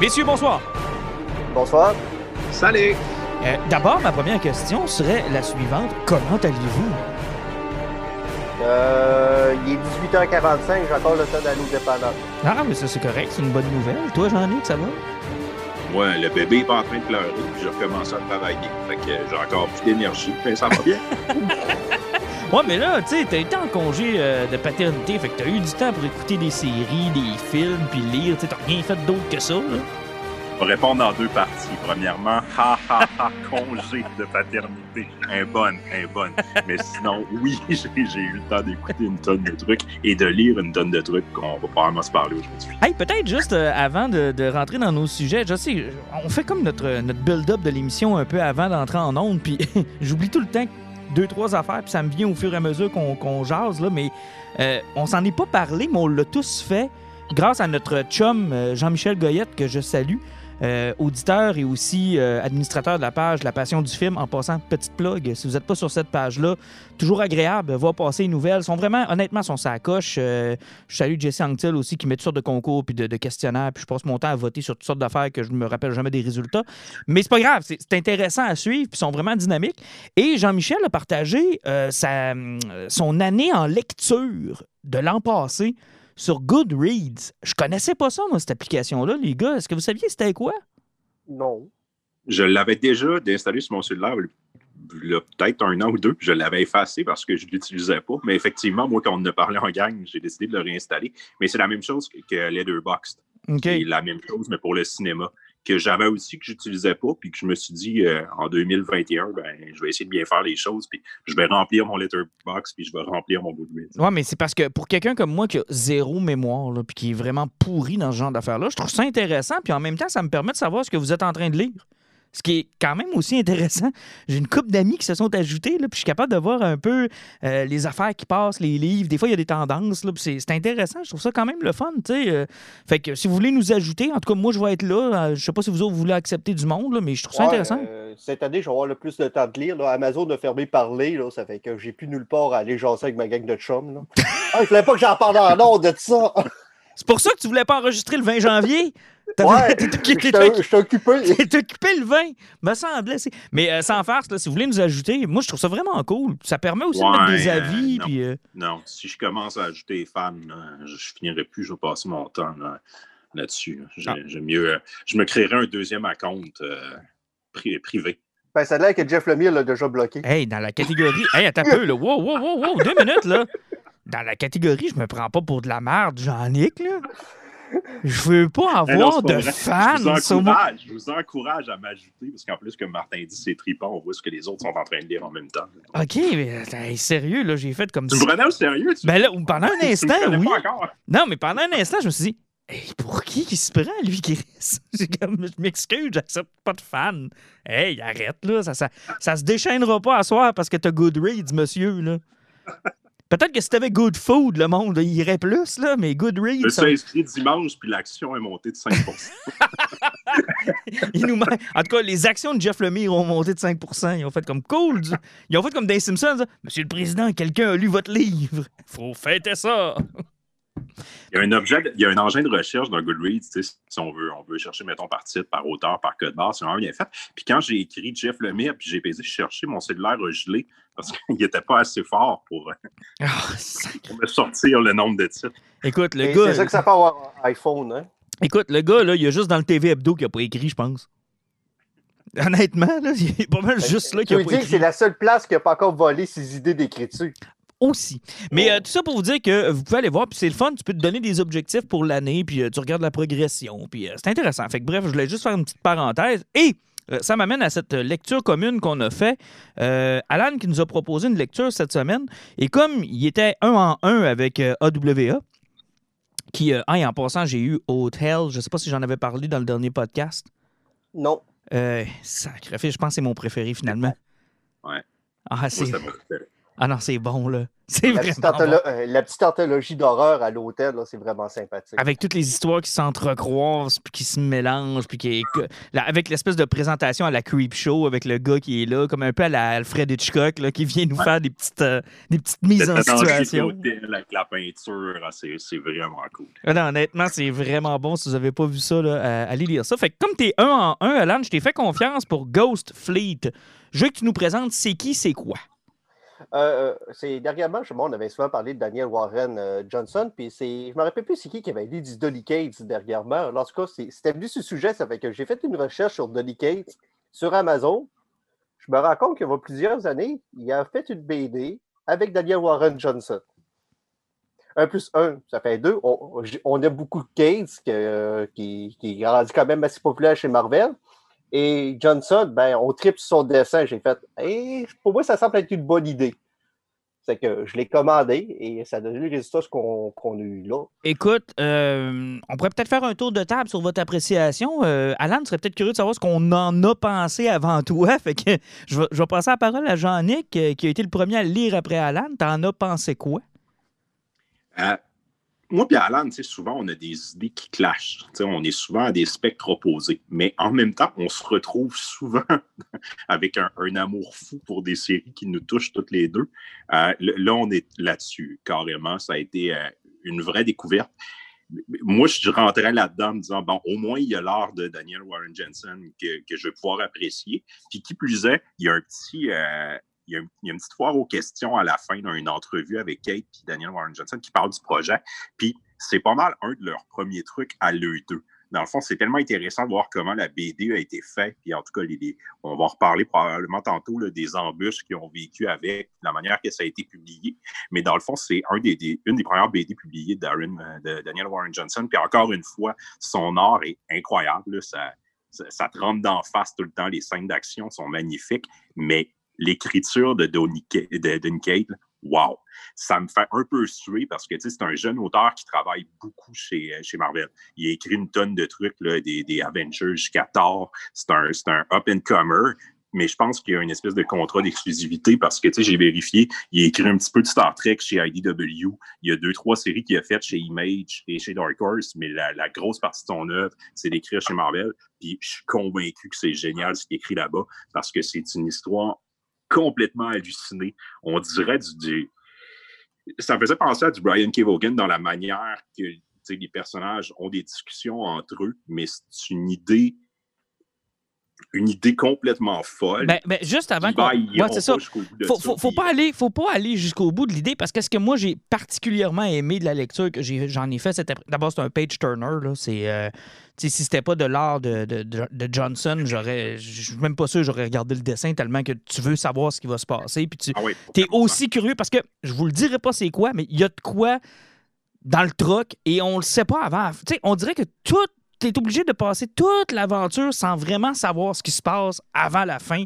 Messieurs, bonsoir. Bonsoir. Salut! Euh, D'abord, ma première question serait la suivante. Comment allez-vous? Euh, il est 18h45, j'ai encore le temps d'aller au dépanneur. Ah, mais ça, c'est correct. C'est une bonne nouvelle. Toi, Jean-Nic, ça va? Ouais, le bébé est pas en train de pleurer, puis j'ai recommencé à travailler. Fait que j'ai encore plus d'énergie, mais ça va bien. Ouais, mais là, tu sais, t'as été en congé euh, de paternité, fait que t'as eu du temps pour écouter des séries, des films, puis lire. Tu sais, t'as rien fait d'autre que ça, là. On va répondre en deux parties. Premièrement, ha ha ha, congé de paternité. Un bonne, un bonne. Mais sinon, oui, j'ai j'ai eu le temps d'écouter une tonne de trucs et de lire une tonne de trucs qu'on va probablement se parler aujourd'hui. Hey, peut-être juste euh, avant de, de rentrer dans nos sujets, je sais, on fait comme notre, notre build-up de l'émission un peu avant d'entrer en onde, puis j'oublie tout le temps deux, trois affaires, puis ça me vient au fur et à mesure qu'on jase, là, mais euh, on s'en est pas parlé, mais on l'a tous fait grâce à notre chum euh, Jean-Michel Goyette, que je salue, euh, auditeur et aussi euh, administrateur de la page La Passion du film. En passant, petite plug, si vous n'êtes pas sur cette page-là, toujours agréable, voir passer les nouvelles. sont vraiment, honnêtement, sont sa. Euh, je salue Jesse Anctil aussi qui met toutes sortes de concours puis de, questionnaires, puis je passe mon temps à voter sur toutes sortes d'affaires que je me rappelle jamais des résultats. Mais c'est pas grave, c'est intéressant à suivre, puis ils sont vraiment dynamiques. Et Jean-Michel a partagé sa, son année en lecture de l'an passé sur Goodreads. Je connaissais pas ça, moi, cette application-là, les gars. Est-ce que vous saviez c'était quoi? Non. Je l'avais déjà installé sur mon cellulaire peut-être un an ou deux, puis je l'avais effacé parce que je ne l'utilisais pas. Mais effectivement, moi, quand on en a parlé en gang, j'ai décidé de le réinstaller. Mais c'est la même chose que, Letterboxd. OK. C'est la même chose, mais pour le cinéma, que j'avais aussi, que j'utilisais pas, puis que je me suis dit, euh, en 2021, ben, je vais essayer de bien faire les choses, puis je vais remplir mon letterbox, puis je vais remplir mon Goodreads. Ouais, mais c'est parce que pour quelqu'un comme moi qui a zéro mémoire, là, puis qui est vraiment pourri dans ce genre d'affaires-là, je trouve ça intéressant, puis en même temps, ça me permet de savoir ce que vous êtes en train de lire. Ce qui est quand même aussi intéressant. J'ai une couple d'amis qui se sont ajoutés, là, puis je suis capable de voir un peu euh, les affaires qui passent, les livres. Des fois, il y a des tendances, là, puis c'est c'est intéressant. Je trouve ça quand même le fun, tu sais. euh. fait que si vous voulez nous ajouter, en tout cas, moi, je vais être là. Euh, je sais pas si vous autres vous voulez accepter du monde, là, mais je trouve ça Ouais, intéressant. euh, cette année, je vais avoir le plus de temps de lire. là. Amazon a fermé parler, là, ça fait que j'ai plus nulle part à aller jaser avec ma gang de chums. Là. ah, il fallait pas que j'en parle en ordre de ça. C'est pour ça que tu voulais pas enregistrer le 20 janvier? Ouais, t'es- occupé. T'es occupé le 20, me semblait. Mais euh, sans farce, là, si vous voulez nous ajouter, moi, je trouve ça vraiment cool. Ça permet aussi de mettre des euh, avis. non. puis, euh, Non, si je commence à ajouter des fans, là, je, finirai plus, je vais passer mon temps là, là-dessus. là. J'ai- Ah. J'aime mieux, euh, je me créerai un deuxième account euh, pri- privé. Ben, ça a l'air que Jeff Lemire l'a déjà bloqué. Hey, dans la catégorie. hey, attends un peu, là. Wow, wow, wow, wow, deux minutes, là. Dans la catégorie, je me prends pas pour de la merde, Jean-Nic, là. Je veux pas non, avoir pas de vrai. fans je vous, sur encourage, je vous encourage à m'ajouter, parce qu'en plus, comme Martin dit, c'est tripant, on voit ce que les autres sont en train de lire en même temps. OK, mais hey, sérieux, là, j'ai fait comme Tu ça. me prenais au sérieux? Tu, Ben là, pendant un tu instant, oui. pas. Non, mais pendant un instant, je me suis dit, hey, pour qui qui se prend, lui, Chris? J'ai comme, je m'excuse, j'accepte pas de fan. Hey, arrête, là. Ça, ça, ça se déchaînera pas à soir parce que t'as Goodreads, monsieur, là. Peut-être que si t'avais Good Food, le monde irait plus, là, mais Je Goodreads, me ça- suis inscrit dimanche, puis l'action est montée de 5 il nous En tout cas, les actions de Jeff Lemire ont monté de 5% Ils ont fait comme cool. du- Ils ont fait comme des Simpsons. là. Monsieur le Président, quelqu'un a lu votre livre. Faut fêter ça. Il y a un objet, il y a un engin de recherche dans Goodreads, tu sais, si on veut, on veut chercher, mettons, par titre, par auteur, par code barre, c'est vraiment bien fait. Puis quand j'ai écrit Jeff Lemire, puis j'ai pesé chercher, mon cellulaire a gelé parce qu'il n'était pas assez fort pour, euh, sac- pour me sortir le nombre de titres. Écoute, le Et gars. C'est ça que ça peut avoir un iPhone. Hein? Écoute, le gars, là, il y a juste dans le TV Hebdo qui a pas écrit, je pense. Honnêtement, là, il y a pas mal juste là Tu qui a veux pas dire que c'est écrit. la seule place qui n'a pas encore volé ses idées d'écriture. Aussi. Mais euh, tout ça pour vous dire que vous pouvez aller voir, puis c'est le fun, tu peux te donner des objectifs pour l'année, puis euh, tu regardes la progression, puis euh, c'est intéressant. Fait que bref, je voulais juste faire une petite parenthèse. Et ça m'amène à cette lecture commune qu'on a fait. Euh, Alan qui nous a proposé une lecture cette semaine, et comme il était un en un avec euh, AWA, qui, euh, ah, et en passant, j'ai eu Hotel, je sais pas si j'en avais parlé dans le dernier podcast. Non. Euh, sacrifice, je pense que c'est mon préféré finalement. Ouais. Ah, c'est ah non, c'est bon, là. C'est La vraiment petite, bon. euh, la petite anthologie d'horreur à l'hôtel, là, c'est vraiment sympathique. Avec toutes les histoires qui s'entrecroisent, puis qui se mélangent, puis qui que- là, avec l'espèce de présentation à la Creep Show, avec le gars qui est là, comme un peu à la Alfred Hitchcock, là, qui vient nous Ouais. faire des petites, euh, des petites mises en situation. d'hôtel avec la peinture, ah, c'est c'est vraiment cool. Ah non, honnêtement, c'est vraiment bon. Si vous n'avez pas vu ça, là, euh, allez lire ça. Fait que comme t'es un en un, Alan, je t'ai fait confiance pour Ghost Fleet. Je veux que tu nous présentes c'est qui, c'est quoi. Euh, euh, c'est dernièrement, je- on avait souvent parlé de Daniel Warren euh, Johnson, puis c'est, je me rappelle plus c'est qui qui avait dit du Donny Cates dernièrement. En tout cas, c'était venu ce sujet, ça fait que j'ai fait une recherche sur Donny Cates sur Amazon. Je me rends compte qu'il y a plusieurs années, il a fait une BD avec Daniel Warren Johnson. Un plus un, ça fait deux. On, on aime beaucoup Cates, que, euh, qui, qui quand même assez populaire chez Marvel. Et Johnson, ben, on tripe sur son dessin. J'ai fait, Eh, pour moi, ça semble être une bonne idée. C'est que je l'ai commandé et ça a donné le résultat ce qu'on qu'on a eu là. Écoute, euh, on pourrait peut-être faire un tour de table sur votre appréciation. Euh, Alan serait peut-être curieux de savoir ce qu'on en a pensé avant toi. Fait que je vais, je vais passer la parole à Jean-Nic, euh, qui a été le premier à lire après Alan. T'en as pensé quoi? Euh, moi et Alan, souvent, on a des idées qui clashent. Tu sais, on est souvent à des spectres opposés. Mais en même temps, on se retrouve souvent avec un, un amour fou pour des séries qui nous touchent toutes les deux. Euh, là, on est là-dessus, carrément. Ça a été euh, une vraie découverte. Moi, je rentrais là-dedans en me disant, bon, au moins, il y a l'art de Daniel Warren Jensen que, que je vais pouvoir apprécier. Puis qui plus est, il y a un petit... euh, il y, a, une petite foire aux questions à la fin d'une entrevue avec Kate et Daniel Warren Johnson qui parle du projet. Puis c'est pas mal un de leurs premiers trucs à l'eux deux. Dans le fond, c'est tellement intéressant de voir comment la BD a été faite. Puis en tout cas, on va reparler probablement tantôt là, des embûches qu'ils ont vécu avec la manière que ça a été publié. Mais dans le fond, c'est un des, une des premières BD publiées de, Darren, euh, de Daniel Warren Johnson. Puis encore une fois, son art est incroyable. Ça, ça, ça te rentre d'en face tout le temps. Les scènes d'action sont magnifiques. Mais l'écriture de de, de wow! Ça me fait un peu suer parce que c'est un jeune auteur qui travaille beaucoup chez, euh, chez Marvel. Il a écrit une tonne de trucs, là, des, des Avengers jusqu'à Thor. C'est un, un up-and-comer. Mais je pense qu'il y a une espèce de contrat d'exclusivité parce que, j'ai vérifié, il a écrit un petit peu de Star Trek chez IDW. Il y a deux, trois séries qu'il a faites chez Image et chez Dark Horse, mais la, la grosse partie de son œuvre, c'est d'écrire chez Marvel. Puis je suis convaincu que c'est génial ce qu'il écrit là-bas parce que c'est une histoire complètement hallucinée. On dirait du, Ça faisait penser à du Brian dans la manière que les personnages ont des discussions entre eux, mais c'est une idée une idée complètement folle. Ben, ben, juste avant qu'on. c'est ça. Faut, ça, faut, puis- pas aller, faut pas aller jusqu'au bout de l'idée parce que ce que moi j'ai particulièrement aimé de la lecture que j'en ai fait, c'était d'abord c'est un page turner là. C'est euh, si c'était pas de l'art de, de, de- de Johnson, j'aurais, je suis même pas sûr j'aurais regardé le dessin tellement que tu veux savoir ce qui va se passer puis tu Ah oui, complètement. aussi curieux parce que je vous le dirai pas c'est quoi, mais il y a de quoi dans le truck et on le sait pas avant. On dirait que tout t'es obligé de passer toute l'aventure sans vraiment savoir ce qui se passe avant la fin.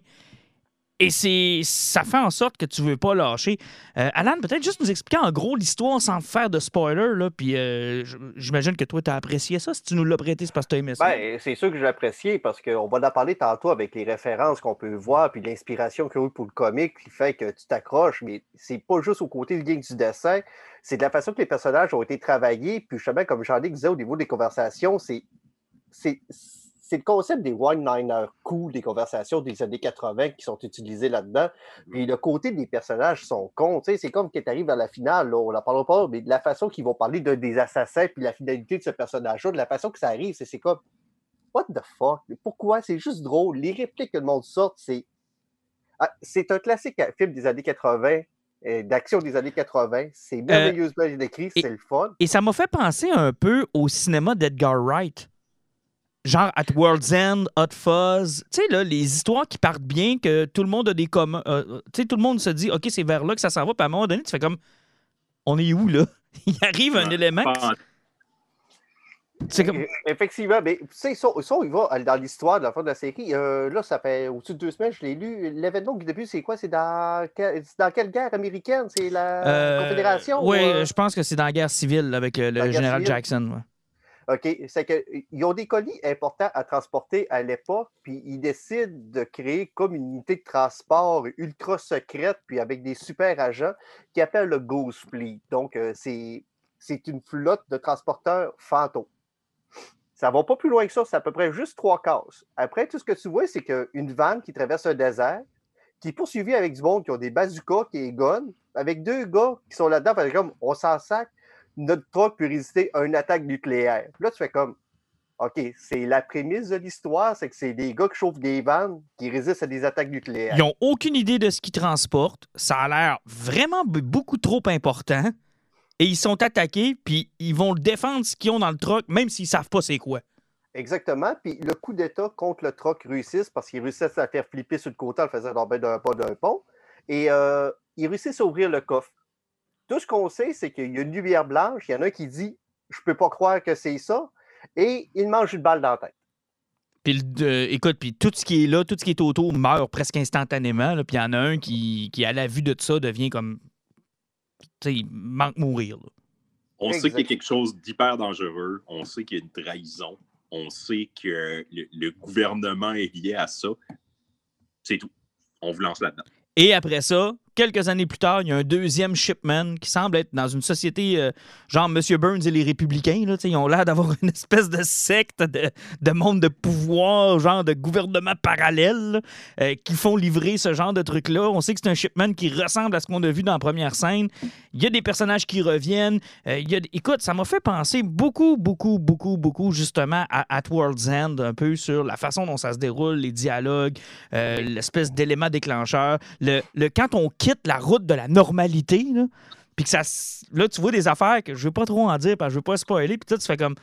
Et c'est ça fait en sorte que tu veux pas lâcher. Euh, Alan, peut-être juste nous expliquer en gros l'histoire sans faire de spoiler. Puis euh, j'imagine que toi, tu as apprécié ça. Si tu nous l'as prêté, c'est parce que tu as aimé ça. Ben, c'est sûr que j'ai apprécié parce qu'on va en parler tantôt avec les références qu'on peut voir puis l'inspiration qu'il y a eu pour le comic qui fait que tu t'accroches, mais c'est pas juste au côté du game du dessin, c'est de la façon que les personnages ont été travaillés. Puis justement, comme Jean-Luc disait au niveau des conversations, c'est c'est c'est le concept des one-liners cool des conversations des années 80 qui sont utilisés là-dedans. Puis le côté des personnages sont cons. Tu sais, c'est comme quand tu arrives à la finale, là, on n'en parlera pas, mais de la façon qu'ils vont parler de, des assassins puis la finalité de ce personnage-là, de la façon que ça arrive, c'est c'est comme What the fuck? Mais Pourquoi? C'est juste drôle. Les répliques que le monde sort, c'est. Ah, c'est un classique film des années 80, euh, d'action des années 80. C'est merveilleusement écrit, et- c'est le fun. Et ça m'a fait penser un peu au cinéma d'Edgar Wright. Genre At World's End, Hot Fuzz, tu sais, là, les histoires qui partent bien, que tout le monde a des communs. euh, tu sais, tout le monde se dit, OK, c'est vers là que ça s'en va, puis à un moment donné, tu fais comme, on est où, là? Il arrive un Ouais. élément. qui- Pas- C'est comme. Euh, Effectivement, mais tu sais, ça, ça, il va dans l'histoire de la fin de la série. euh, là, ça fait au-dessus de deux semaines, je l'ai lu. L'événement du début, c'est quoi? C'est dans, dans quelle guerre américaine? C'est la euh, Confédération? Oui, ou, euh? je pense que c'est dans la guerre civile avec euh, le général civile? Jackson. ouais. OK? C'est qu'ils ont des colis importants à transporter à l'époque, puis ils décident de créer comme une unité de transport ultra secrète, puis avec des super agents, qui appellent le Ghost Fleet. Donc, euh, c'est une flotte de transporteurs fantômes. Ça va pas plus loin que ça, c'est à peu près juste trois cases. Après, tout ce que tu vois, c'est qu'une vanne qui traverse un désert, qui est poursuivie avec du monde qui ont des bazookas, qui est avec deux gars qui sont là-dedans, comme on s'en sac, notre truck peut résister à une attaque nucléaire. Puis là, tu fais comme, OK, c'est la prémisse de l'histoire, c'est que c'est des gars qui chauffent des vannes qui résistent à des attaques nucléaires. Ils n'ont aucune idée de ce qu'ils transportent. Ça a l'air vraiment beaucoup trop important. Et ils sont attaqués, puis ils vont défendre ce qu'ils ont dans le truck, même s'ils savent pas c'est quoi. Exactement. Puis le coup d'État contre le truck réussissent parce qu'ils réussissent à faire flipper sur le côté en le faisant tomber d'un pas d'un pont. Et euh, ils réussissent à ouvrir le coffre. Tout ce qu'on sait, c'est qu'il y a une lumière blanche. Il y en a qui dit Je peux pas croire que c'est ça. Et il mange une balle dans la tête. Puis, euh, écoute, puis tout ce qui est là, tout ce qui est autour meurt presque instantanément. là. Puis il y en a un qui, qui, à la vue de ça, devient comme. Tu sais, il manque mourir. là. On sait qu'il y a quelque chose d'hyper dangereux. On sait qu'il y a une trahison. On sait que le, le gouvernement est lié à ça. C'est tout. On vous lance là-dedans. Et après ça, quelques années plus tard, il y a un deuxième shipman qui semble être dans une société euh, genre M. Burns et les Républicains. Là, ils ont l'air d'avoir une espèce de secte de, de monde de pouvoir, genre de gouvernement parallèle, euh, qui font livrer ce genre de trucs-là. On sait que c'est un shipman qui ressemble à ce qu'on a vu dans la première scène. Il y a des personnages qui reviennent. Euh, il y a... Écoute, ça m'a fait penser beaucoup, beaucoup, beaucoup, beaucoup, justement, à At World's End, un peu sur la façon dont ça se déroule, les dialogues, l'espèce d'élément déclencheur. Le, le- quand on quitte la route de la normalité, là, puis que ça. Là, tu vois des affaires que je veux pas trop en dire, parce que je veux pas spoiler, puis tu fais comme.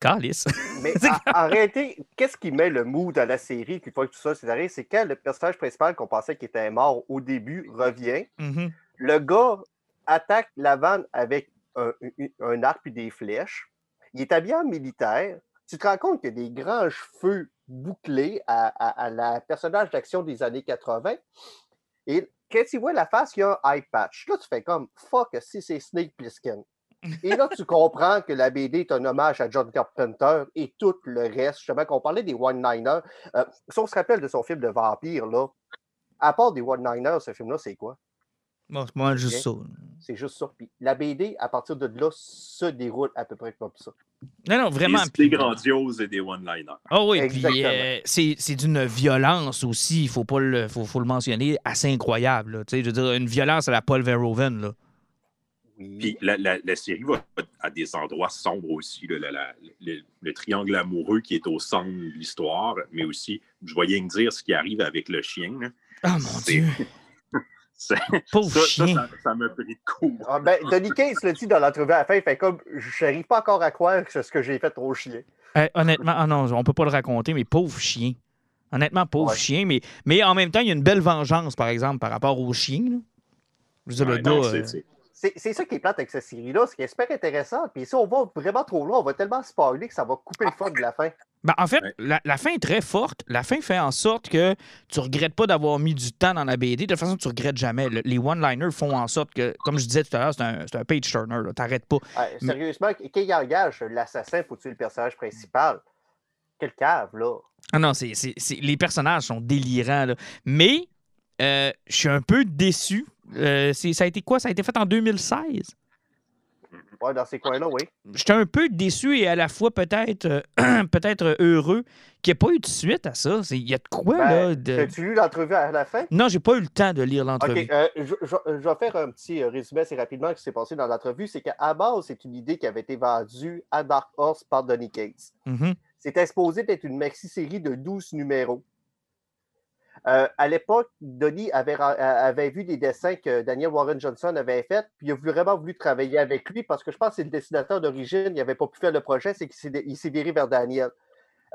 Calice. Mais en, réalité, qu'est-ce qui met le mood dans la série qui fait que tout ça c'est arrivé, c'est quand le personnage principal qu'on pensait qu'il était mort au début revient. Mhm. Le gars attaque la vanne avec un, un- un arc et des flèches. Il est habillé en militaire. Tu te rends compte qu'il y a des grands cheveux bouclés à, à- à la personnage d'action des années 80. Et quand tu vois la face, il y a un eye patch. Là, tu fais comme fuck si c'est Snake Plissken. Et là, tu comprends que la BD est un hommage à John Carpenter et tout le reste. Justement, qu'on parlait des one-liners. Euh, si on se rappelle de son film de vampire, là, à part des one-liners, ce film-là, c'est quoi? Bon, c'est moi juste ça. C'est juste ça. Puis la BD, à partir de là, se déroule à peu près comme ça. Non, non, vraiment. Des grandioses et des one-liners. Ah oui, puis euh, c'est c'est d'une violence aussi, il faut pas le, faut, faut le mentionner, assez incroyable. là. Tu sais, je veux dire, une violence à la Paul Verhoeven. Là. Puis la, la- la série va à des endroits sombres aussi. là, la- la- le, le triangle amoureux qui est au centre de l'histoire, mais aussi, je voyais me dire ce qui arrive avec le chien. là. Ah mon C'est- Dieu, Ça, pauvre ça, ça, chien. ça- ça m'a pris de court. Ah, ben, Case le dit dans l'entrevue à la fin, il fait comme je n'arrive pas encore à croire que c'est ce que j'ai fait au chien. Euh, honnêtement, ah non, on peut pas le raconter, mais pauvre chien. Honnêtement, pauvre Ouais. chien, mais, mais en même temps, il y a une belle vengeance, par exemple, par rapport au chien. là. Je veux dire, le Ouais, non, gars, c'est- euh, c'est- C'est c'est ça qui est plate avec cette série-là, ce qui est super intéressant. Puis si on va vraiment trop loin, on va tellement spoiler que ça va couper le fun de la fin. Ben, en fait, Ouais. la, la fin est très forte. La fin fait en sorte que tu regrettes pas d'avoir mis du temps dans la BD. De toute façon, tu regrettes jamais. Le- les one-liners font en sorte que, comme je disais tout à l'heure, c'est un, c'est un page turner. là. T'arrêtes pas. Sérieusement, quand il engage l'assassin pour tuer le personnage principal, quel cave, là. Ah non, c'est, les personnages sont délirants. là. Mais euh, je suis un peu déçu. Euh, ça a été quoi? Ça a été fait en 2016. Ouais, dans ces coins-là, oui. J'étais un peu déçu et à la fois peut-être euh, peut-être heureux qu'il n'y ait pas eu de suite à ça. Il y a de quoi, Ben, là? de- As-tu lu l'entrevue à la fin? Non, j'ai pas eu le temps de lire l'entrevue. OK, euh, je, je- je vais faire un petit euh, résumé assez rapidement de ce qui s'est passé dans l'entrevue. C'est qu'à base, c'est une idée qui avait été vendue à Dark Horse par Donny Cates. Mhm. C'était exposé d'être une maxi-série de 12 numéros. Euh, à l'époque, Donny avait, ra- a- avait vu des dessins que Daniel Warren Johnson avait fait, puis il a vraiment voulu travailler avec lui parce que je pense que c'est le dessinateur d'origine, il n'avait pas pu faire le projet, c'est qu'il s'est viré vers Daniel.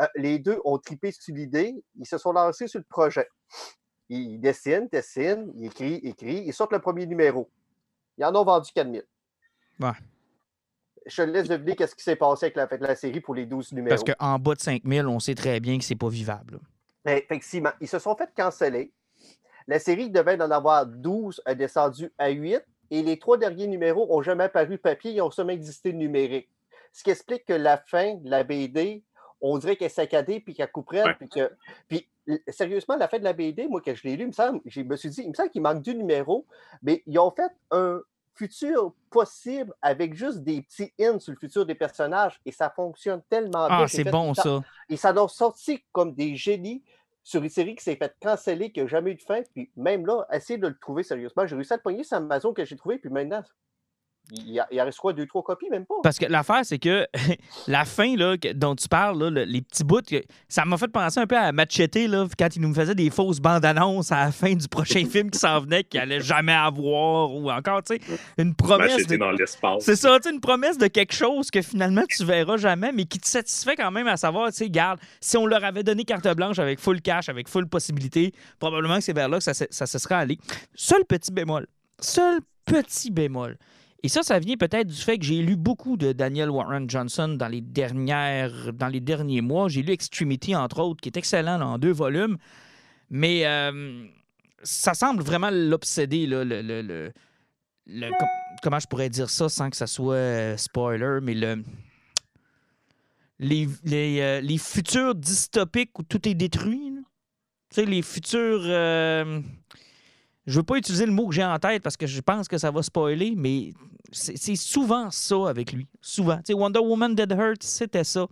Euh, les deux ont tripé sur l'idée. Ils se sont lancés sur le projet. Ils dessinent, dessinent, ils écrivent, écrivent. Ils sortent le premier numéro. Ils en ont vendu 4000. Ouais. Je te laisse deviner qu'est-ce qui s'est passé avec la, avec la série pour les 12 numéros. Parce qu'en bas de 5000, on sait très bien que c'est pas vivable. là. Ben, effectivement, ils se sont fait canceller. La série devait en avoir 12, a descendu à 8. Et les trois derniers numéros n'ont jamais apparu papier, ils ont seulement existé numérique. Ce qui explique que la fin de la BD, on dirait qu'elle est saccadée puis qu'elle couperait. Ouais. Puis, que, puis l- sérieusement, la fin de la BD, moi, que je l'ai lu, il me semble, je me suis dit, il me semble qu'il manque deux numéros, mais ils ont fait un futur possible avec juste des petits hints sur le futur des personnages et ça fonctionne tellement bien. Ah, c'est bon ça- ça. ils s'en ont sorti comme des génies sur une série qui s'est faite canceller, qui n'a jamais eu de fin. Puis même là, essayer de le trouver sérieusement. J'ai réussi à le pogner sur Amazon que j'ai trouvé, puis maintenant, il y a, il quoi, deux, trois copies, même pas. Parce que l'affaire, c'est que la fin là, que- dont tu parles, là, le- les petits bouts, que- ça m'a fait penser un peu à Machete là, quand il nous faisait des fausses bandes annonces à la fin du prochain film qui s'en venait, qu'il allait jamais avoir, ou encore, tu sais, une promesse. Machete de- dans l'espace. C'est ça, tu sais, une promesse de quelque chose que finalement tu verras jamais, mais qui te satisfait quand même à savoir, tu sais, garde, si on leur avait donné carte blanche avec full cash, avec full possibilité, probablement que c'est vers là que ça, se- ça se serait allé. Seul petit bémol, seul petit bémol. Et ça, ça vient peut-être du fait que j'ai lu beaucoup de Daniel Warren Johnson dans les, dernières, dans les derniers mois. J'ai lu Extremity, entre autres, qui est excellent en deux volumes. Mais euh, ça semble vraiment l'obséder, le, le- le- le- com- comment je pourrais dire ça sans que ça soit euh, spoiler, mais le les, euh, les futurs dystopiques où tout est détruit. Tu sais, les futurs. Je veux pas utiliser le mot que j'ai en tête parce que je pense que ça va spoiler, mais c'est souvent ça avec lui. Souvent. Tu sais, Wonder Woman Dead Hurt, c'était ça.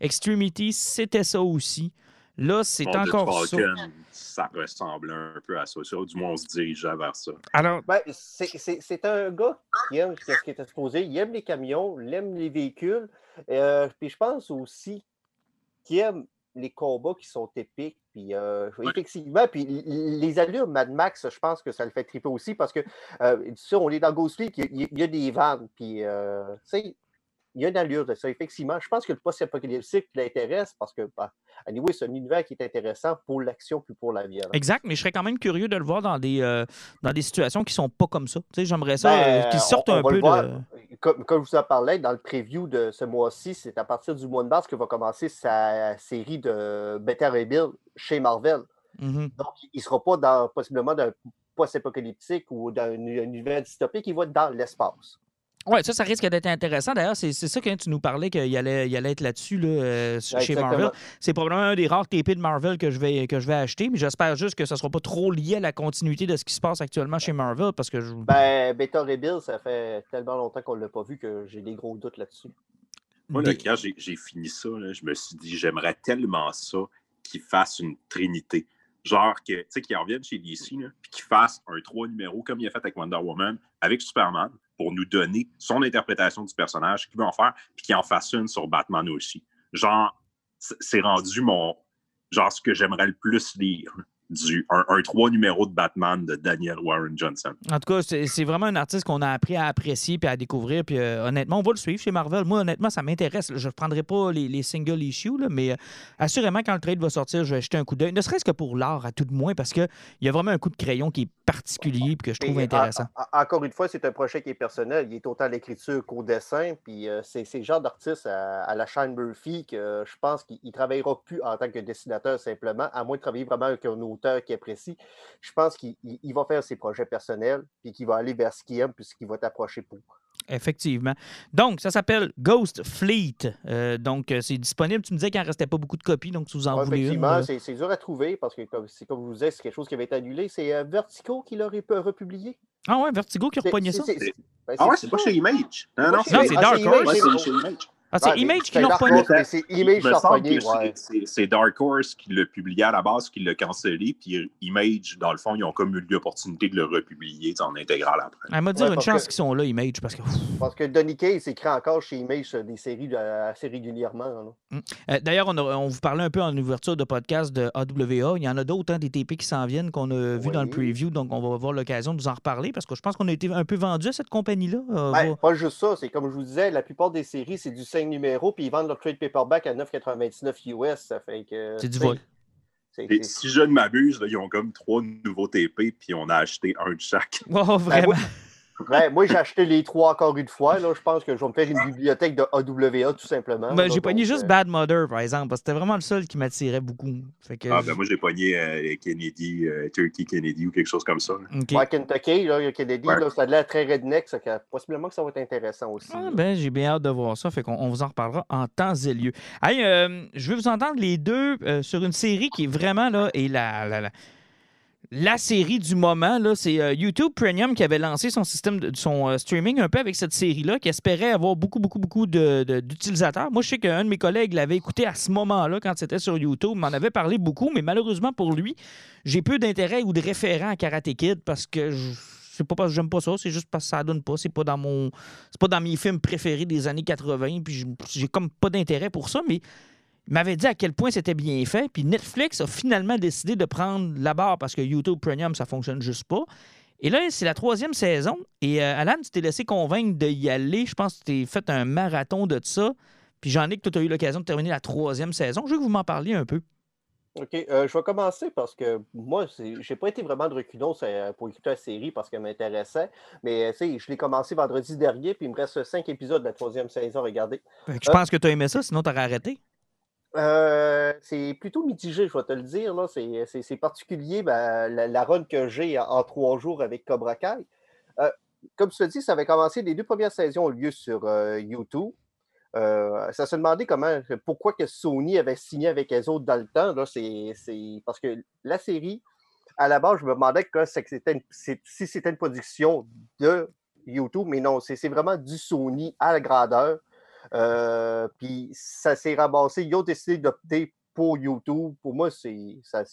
Extremity, c'était ça aussi. Là, c'est encore ça. Falcon, ça ressemble un peu à ça. Ça, Du moins, on se dirigeait vers ça. Alors, Ben, c'est- c'est c'est un gars qui aime ce qui est exposé. Il aime les camions, il aime les véhicules. euh, puis je pense aussi qu'il aime les combats qui sont épiques. Puis euh, effectivement, puis les allures Mad Max, je pense que ça le fait triper aussi parce que euh, sûr, on est dans Ghost Fleet, il y a, il y a des vannes. Puis euh, tu sais, il y a une allure de ça, effectivement. Je pense que le post-apocalyptique l'intéresse parce que, bah, anyway, c'est un univers qui est intéressant pour l'action puis pour la violence. exact, mais je serais quand même curieux de le voir dans des, euh, dans des situations qui sont pas comme ça. Tu sais, j'aimerais ça Ben, euh, qu'ils sortent un peu de. Comme, comme je vous en parlais dans le preview de ce mois-ci, c'est à partir du mois de mars que va commencer sa série de Better Rebuild chez Marvel. Mhm. Donc, il ne sera pas dans possiblement d'un post-apocalyptique ou d'un un univers dystopique, il va être dans l'espace. Ouais, ça, ça risque d'être intéressant. D'ailleurs, c'est c'est ça que tu nous parlais qu'il allait, il allait être là-dessus là, euh, chez Exactement. Marvel. C'est probablement un des rares TP de Marvel que je vais, que je vais acheter, mais j'espère juste que ça ne sera pas trop lié à la continuité de ce qui se passe actuellement chez Marvel parce que je. Ben, Better Rebuild, ça fait tellement longtemps qu'on ne l'a pas vu que j'ai des gros doutes là-dessus. Moi, là, quand j'ai fini ça, là, je me suis dit, j'aimerais tellement ça qu'ils fassent une trinité. Genre, que, tu sais, qu'ils reviennent chez DC, puis qu'ils fassent un trois numéros comme il a fait avec Wonder Woman, avec Superman, pour nous donner son interprétation du personnage, qu'il veut en faire, puis qu'il en fasse une sur Batman aussi. Genre, c'est rendu mon. Genre, ce que j'aimerais le plus lire. Du, un, un trois numéros de Batman de Daniel Warren Johnson. En tout cas, c'est vraiment un artiste qu'on a appris à apprécier puis à découvrir. Puis euh, honnêtement, on va le suivre chez Marvel. Moi, honnêtement, ça m'intéresse. Je ne prendrai pas les, les single issues, là, mais euh, assurément, quand le trade va sortir, je vais jeter un coup d'œil. Ne serait-ce que pour l'art, à tout de moins, parce qu'il y a vraiment un coup de crayon qui est particulier et que je trouve Et, intéressant. en- en- encore une fois, c'est un projet qui est personnel. Il est autant à l'écriture qu'au dessin. Puis euh, c'est le genre d'artiste à, à la chaîne Murphy que euh, je pense qu'il ne travaillera plus en tant que dessinateur simplement, à moins de travailler vraiment avec un auteur qui apprécie. Je pense qu'il il- il va faire ses projets personnels, puis qu'il va aller vers ce qu'il aime, puis ce qu'il va t'approcher pour. Effectivement. Donc, ça s'appelle Ghost Fleet. Euh, donc, euh, c'est disponible. Tu me disais qu'il n'en restait pas beaucoup de copies, donc si vous en Ouais, voulez une. effectivement, c'est dur à trouver parce que, comme, c'est comme je vous disais, c'est quelque chose qui avait été annulé. C'est euh, Vertigo qui l'a rep- republié. Ah ouais, Vertigo qui repogné ça? ben, Ah ouais, c'est pas chez Image. Non, non, c'est Dark Horse. Ah, c'est Image qui l'a Dark repogné. C'est Image qui c'est- Dark Horse qui l'a publié à la base, qui l'a cancellé, puis Image, dans le fond, ils ont comme eu l'opportunité de le republier en intégral après. Elle m'a dit Ouais, une chance qu'ils sont là, Image, parce que. Parce que Donny Case écrit encore chez Image des séries assez régulièrement. là. Euh, D'ailleurs, on, on vous parlait un peu en ouverture de podcast de AWA. Il y en a d'autres, hein, des TP qui s'en viennent, qu'on a vu dans le preview. Donc, on va avoir l'occasion de vous en reparler parce que je pense qu'on a été un peu vendu à cette compagnie-là. Euh, Ben, va- pas juste ça, c'est comme je vous disais, la plupart des séries, c'est du 5 numéros, puis ils vendent leur trade paperback à 9,99 US. Ça fait que. C'est du vol. Si je ne m'abuse, ils ont comme trois nouveaux TP, puis on a acheté un de chaque. Oh, vraiment? Moi, j'ai acheté les trois encore une fois. Là. Je pense que je vais me faire une bibliothèque de AWA tout simplement. Ben, j'ai pogné juste euh, Bad Mother, par exemple, parce que c'était vraiment le seul qui m'attirait beaucoup. ah, ben, moi, j'ai pogné euh, Kennedy, euh, Turkey Kennedy ou quelque chose comme ça. Okay. Kentucky, là, Kennedy, là, ça a l'air très redneck. Ça, possiblement que ça va être intéressant aussi. Ah, ben, j'ai bien hâte de voir ça. Fait qu'on on vous en reparlera en temps et lieu. Hey, je vais vous entendre les deux sur une série qui est vraiment là, et la, la la série du moment, c'est euh, YouTube Premium qui avait lancé son système de son euh, streaming un peu avec cette série-là, qui espérait avoir beaucoup, beaucoup, beaucoup d'utilisateurs. Moi, je sais qu'un de mes collègues l'avait écouté à ce moment-là, quand c'était sur YouTube, m'en avait parlé beaucoup, mais malheureusement pour lui, j'ai peu d'intérêt ou de référent à Karate Kid parce que je c'est pas parce que j'aime pas ça, c'est juste parce que ça donne pas. C'est pas dans mon. C'est pas dans mes films préférés des années 80. Puis j'ai comme pas d'intérêt pour ça. Mais m'avait dit à quel point c'était bien fait. Puis Netflix a finalement décidé de prendre la barre parce que YouTube Premium, ça fonctionne juste pas. Et là, c'est la troisième saison. Et euh, Alan, tu t'es laissé convaincre d'y aller. Je pense que tu t'es fait un marathon de ça. Puis j'en ai que tu as eu l'occasion de terminer la troisième saison. Je veux que vous m'en parliez un peu. OK. Euh, je vais commencer parce que moi, j'ai pas été vraiment de reculons pour écouter la série parce qu'elle m'intéressait. Mais je l'ai commencé vendredi dernier, puis il me reste cinq épisodes de la troisième saison à regarder. Je pense que tu as aimé ça, sinon tu aurais arrêté. Euh, c'est plutôt mitigé, je vais te le dire. C'est particulier ben, la, run que j'ai en, trois jours avec Cobra Kai. Euh, comme tu te dis, ça avait commencé, les deux premières saisons ont lieu sur euh, YouTube. ça se demandait comment, pourquoi que Sony avait signé avec les autres dans le temps. C'est parce que la série, à la base, je me demandais si c'était une production de YouTube, mais non, c'est vraiment du Sony à la grandeur. Euh, puis ça s'est ramassé. Ils ont décidé d'opter pour YouTube. Pour moi, c'est. Ça,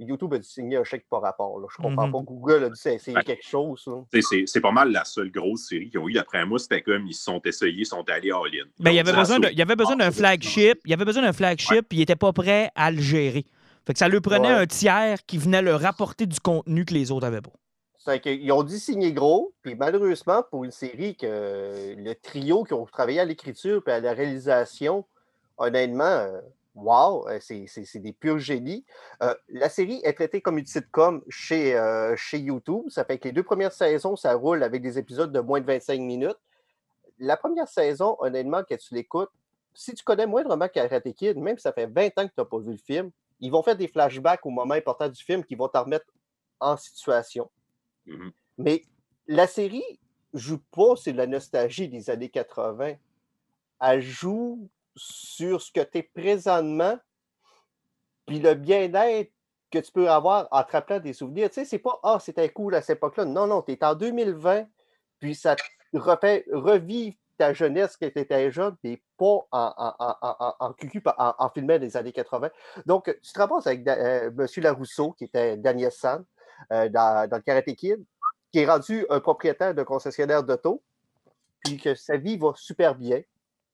YouTube a dû signer un chèque par rapport. Là. Je comprends mm-hmm. pas. Google a dû essayer quelque chose. C'est pas mal la seule grosse série qu'ils ont eu. Après moi, c'était comme ils se sont essayés, ils sont allés en ligne. Mais il y avait besoin d'un flagship. Il y avait besoin d'un flagship, puis ils n'étaient pas prêts à le gérer. Fait que ça lui prenait un tiers qui venait leur rapporter du contenu que les autres avaient pas. Ils ont dû signer gros, puis malheureusement, pour une série que le trio qui ont travaillé à l'écriture et à la réalisation, honnêtement, euh, wow, euh, c'est des purs génies. Euh, la série est traitée comme une sitcom chez, chez YouTube. Ça fait que les deux premières saisons, ça roule avec des épisodes de moins de 25 minutes. La première saison, honnêtement, quand tu l'écoutes, si tu connais moindrement Karate Kid, même si ça fait 20 ans que tu n'as pas vu le film, ils vont faire des flashbacks au moment important du film qui vont te remettre en situation. Mmh Mais la série joue pas sur la nostalgie des années 80. Elle joue sur ce que tu es présentement, puis le bien-être que tu peux avoir en te rappelant des souvenirs. Tu sais, c'est pas Ah, c'était cool à cette époque-là. Non, non, tu es en 2020, puis ça refait ta jeunesse quand tu étais jeune, puis pas en, en, en, en, en, filmant des années 80. Donc, tu te ramasses avec euh, M. Larousseau, qui était Daniel San, euh, dans, le Karate Kid, qui est rendu un propriétaire de concessionnaire d'auto, puis que sa vie va super bien.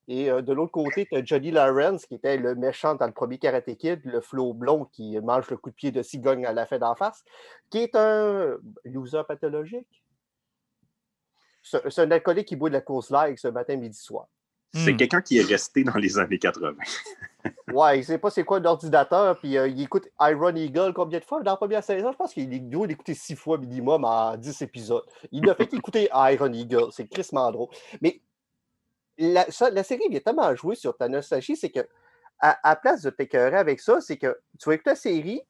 Et euh, de l'autre côté, tu as Johnny Lawrence, qui était le méchant dans le premier Karate Kid, le flot blond qui mange le coup de pied de cigogne à la fin d'en face, qui est un loser pathologique. C'est un alcoolique qui boit de la course live ce matin, midi, soir. C'est hmm. quelqu'un qui est resté dans les années 80. ouais, il sait pas c'est quoi un ordinateur, puis euh, il écoute Iron Eagle combien de fois dans la première saison? Je pense qu'il doit l'écouter six fois minimum en dix épisodes. Il a fait écouter Iron Eagle, c'est Chris Mandro. Mais la, la série vient tellement jouer sur ta nostalgie, c'est que à, place de t'écœurer avec ça, c'est que tu vas écouter la série,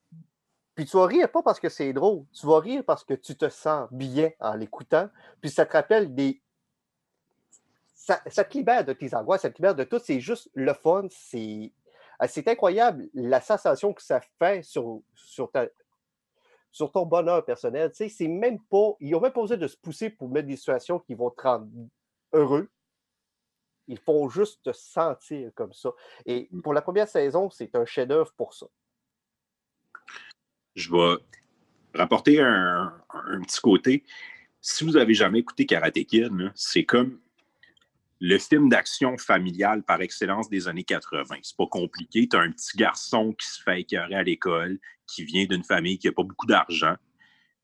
puis tu vas rire pas parce que c'est drôle, tu vas rire parce que tu te sens bien en l'écoutant, puis ça te rappelle des ça, te libère de tes angoisses, ça te libère de tout. C'est juste le fun. C'est, c'est incroyable la sensation que ça fait sur, sur, sur ton bonheur personnel. Tu sais, c'est même pas. Ils n'ont même pas besoin de se pousser pour mettre des situations qui vont te rendre heureux. Ils font juste te sentir comme ça. Et mmh. pour la première saison, c'est un chef-d'œuvre pour ça. Je vais rapporter un, petit côté. Si vous avez jamais écouté Karate Kid, c'est comme le film d'action familial par excellence des années 80. C'est pas compliqué. Tu as un petit garçon qui se fait écœurer à l'école, qui vient d'une famille qui n'a pas beaucoup d'argent.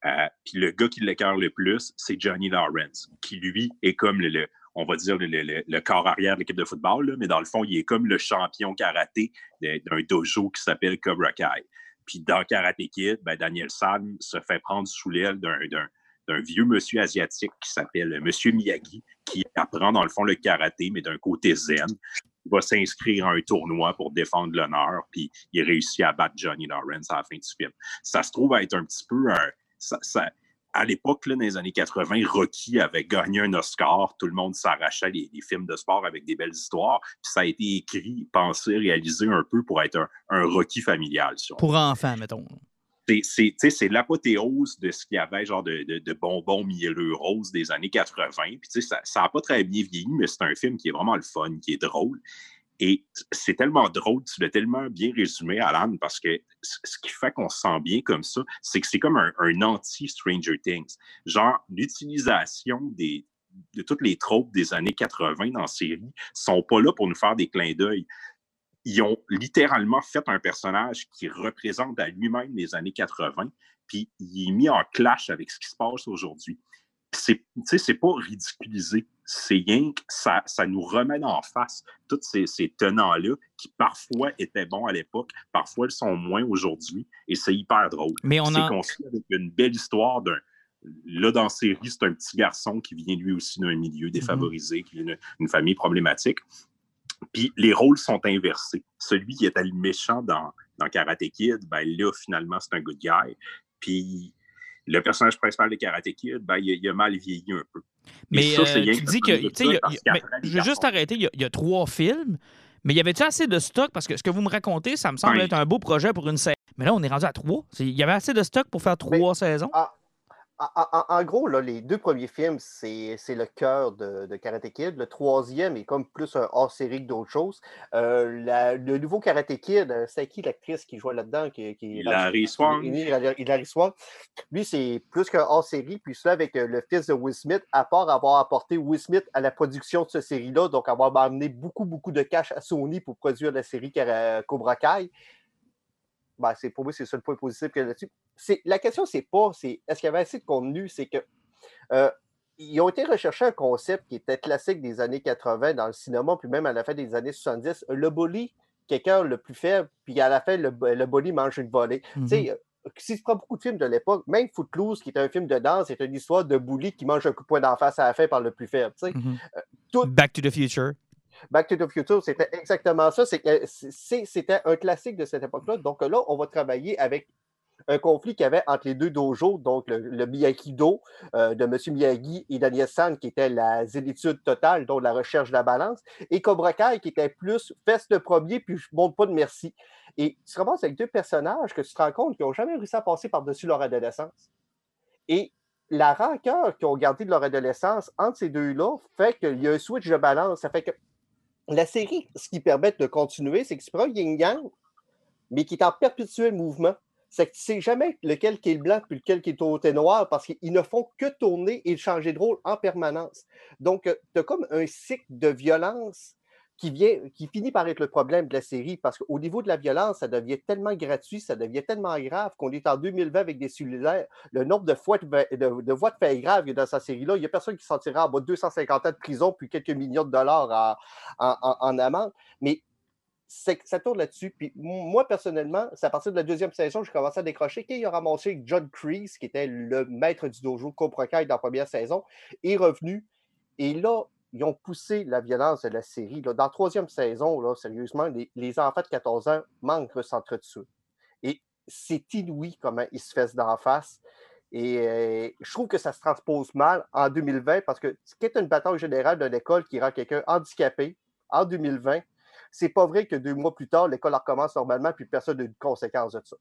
Euh, puis le gars qui l'écœure le plus, c'est Johnny Lawrence, qui lui est comme le, on va dire, le, corps arrière de l'équipe de football, mais dans le fond, il est comme le champion karaté d'un dojo qui s'appelle Cobra Kai. Puis dans Karate Kid, ben, Daniel San se fait prendre sous l'aile d'un vieux monsieur asiatique qui s'appelle Monsieur Miyagi, qui apprend dans le fond le karaté, mais d'un côté zen. Il va s'inscrire à un tournoi pour défendre l'honneur, puis il réussit à battre Johnny Lawrence à la fin du film. Ça se trouve être un petit peu un. Ça, à l'époque, dans les années 80, Rocky avait gagné un Oscar. Tout le monde s'arrachait les, films de sport avec des belles histoires. Puis ça a été écrit, pensé, réalisé un peu pour être un, Rocky familial. pour enfants, mettons. C'est l'apothéose de ce qu'il y avait, genre de, bonbons mielleux roses des années 80. Puis ça n'a pas très bien vieilli, mais c'est un film qui est vraiment le fun, qui est drôle. Et c'est tellement drôle, tu l'as tellement bien résumé, Alan, parce que ce qui fait qu'on se sent bien comme ça, c'est que c'est comme un, anti-Stranger Things. Genre, l'utilisation des, de toutes les tropes des années 80 dans la série sont pas là pour nous faire des clins d'œil. Ils ont littéralement fait un personnage qui représente à lui-même les années 80, puis il est mis en clash avec ce qui se passe aujourd'hui c'est pas ridiculisé. C'est rien que ça, ça nous remet en face tous ces, tenants-là qui parfois étaient bons à l'époque, parfois ils sont moins aujourd'hui, et c'est hyper drôle. Mais on a... construit avec une belle histoire d'un. Là, dans la série, c'est un petit garçon qui vient lui aussi d'un milieu défavorisé, qui vient d'une famille problématique. Puis les rôles sont inversés. Celui qui était le méchant dans, dans Karate Kid, ben là, finalement, c'est un good guy. Puis le personnage principal de Karate Kid, ben, il, a mal vieilli un peu. Mais euh, tu dis que. je vais juste arrêter, il y, a, trois films, mais y avait-tu assez de stock? Parce que ce que vous me racontez, ça me semble être un beau projet pour une série. Mais là, on est rendu à trois. Il y avait assez de stock pour faire trois saisons? Ah, en, gros, là, les deux premiers films, c'est le cœur de, de, Karate Kid. Le troisième est comme plus un hors-série que d'autres choses. Euh, le nouveau Karate Kid, euh, c'est qui l'actrice qui joue là-dedans? Qui, qui, Hilary Swank. Hilary Swank. Lui, c'est plus qu'un hors-série. Puis ça, avec euh, le fils de Will Smith, à part avoir apporté Will Smith à la production de cette série-là, donc avoir amené beaucoup, beaucoup de cash à Sony pour produire la série Cobra Kai, ben, c'est pour moi, c'est ça le point positif que là-dessus. La question, c'est pas c'est est-ce qu'il y avait assez de contenu, c'est que euh, ils ont été rechercher un concept qui était classique des années 80 dans le cinéma, puis même à la fin des années 70. Le bully, quelqu'un le plus faible, puis à la fin, le, le bully mange une volée. Tu sais, mm-hmm. euh, si tu prends beaucoup de films de l'époque, même Footloose, qui est un film de danse, c'est une histoire de bully qui mange un coup de poing d'en face à la fin par le plus faible. Mm-hmm. Euh, Back to the Future. Back to the Future, c'était exactement ça. C'était un classique de cette époque-là. Donc là, on va travailler avec un conflit qu'il y avait entre les deux dojos, donc le, Miyagi-Do euh, de M. Miyagi et Daniel San, qui était la zélitude totale, donc la recherche de la balance, et Cobra Kai, qui était plus fesse le premier, puis je monte pas de merci. Et tu te avec deux personnages que tu te rends compte qui n'ont jamais réussi à passer par-dessus leur adolescence. Et la rancœur qu'ils ont gardée de leur adolescence entre ces deux-là fait qu'il y a un switch de balance. Ça fait que la série, ce qui permet de continuer, c'est que pas un yin-yang, mais qui est en perpétuel mouvement. C'est que tu sais jamais lequel qui est le blanc puis lequel qui est au noir parce qu'ils ne font que tourner et changer de rôle en permanence. Donc, euh, tu as comme un cycle de violence qui, vient, qui finit par être le problème de la série parce qu'au niveau de la violence, ça devient tellement gratuit, ça devient tellement grave qu'on est en 2020 avec des cellulaires. Le nombre de, fois de, de, voies de fait grave dans sa série-là, il n'y a personne qui s'en tirera en bas de 250 ans de prison puis quelques millions de dollars en, amende. Mais ça tourne là-dessus. Puis moi, personnellement, c'est à partir de la deuxième saison que j'ai commencé à décrocher. Qu'il a ramassé John Kreese, qui était le maître du dojo Cobra Kai dans la première saison, est revenu. Et là, ils ont poussé la violence de la série. Dans la troisième saison, là, sérieusement, les, enfants de 14 ans manquent s'entretuer. Et c'est inouï comment ils se fessent d'en face. Et euh, je trouve que ça se transpose mal en 2020 parce que ce qui est une bataille générale d'une école qui rend quelqu'un handicapé en 2020, c'est pas vrai que deux mois plus tard, l'école recommence normalement puis personne n'a de conséquence de ça.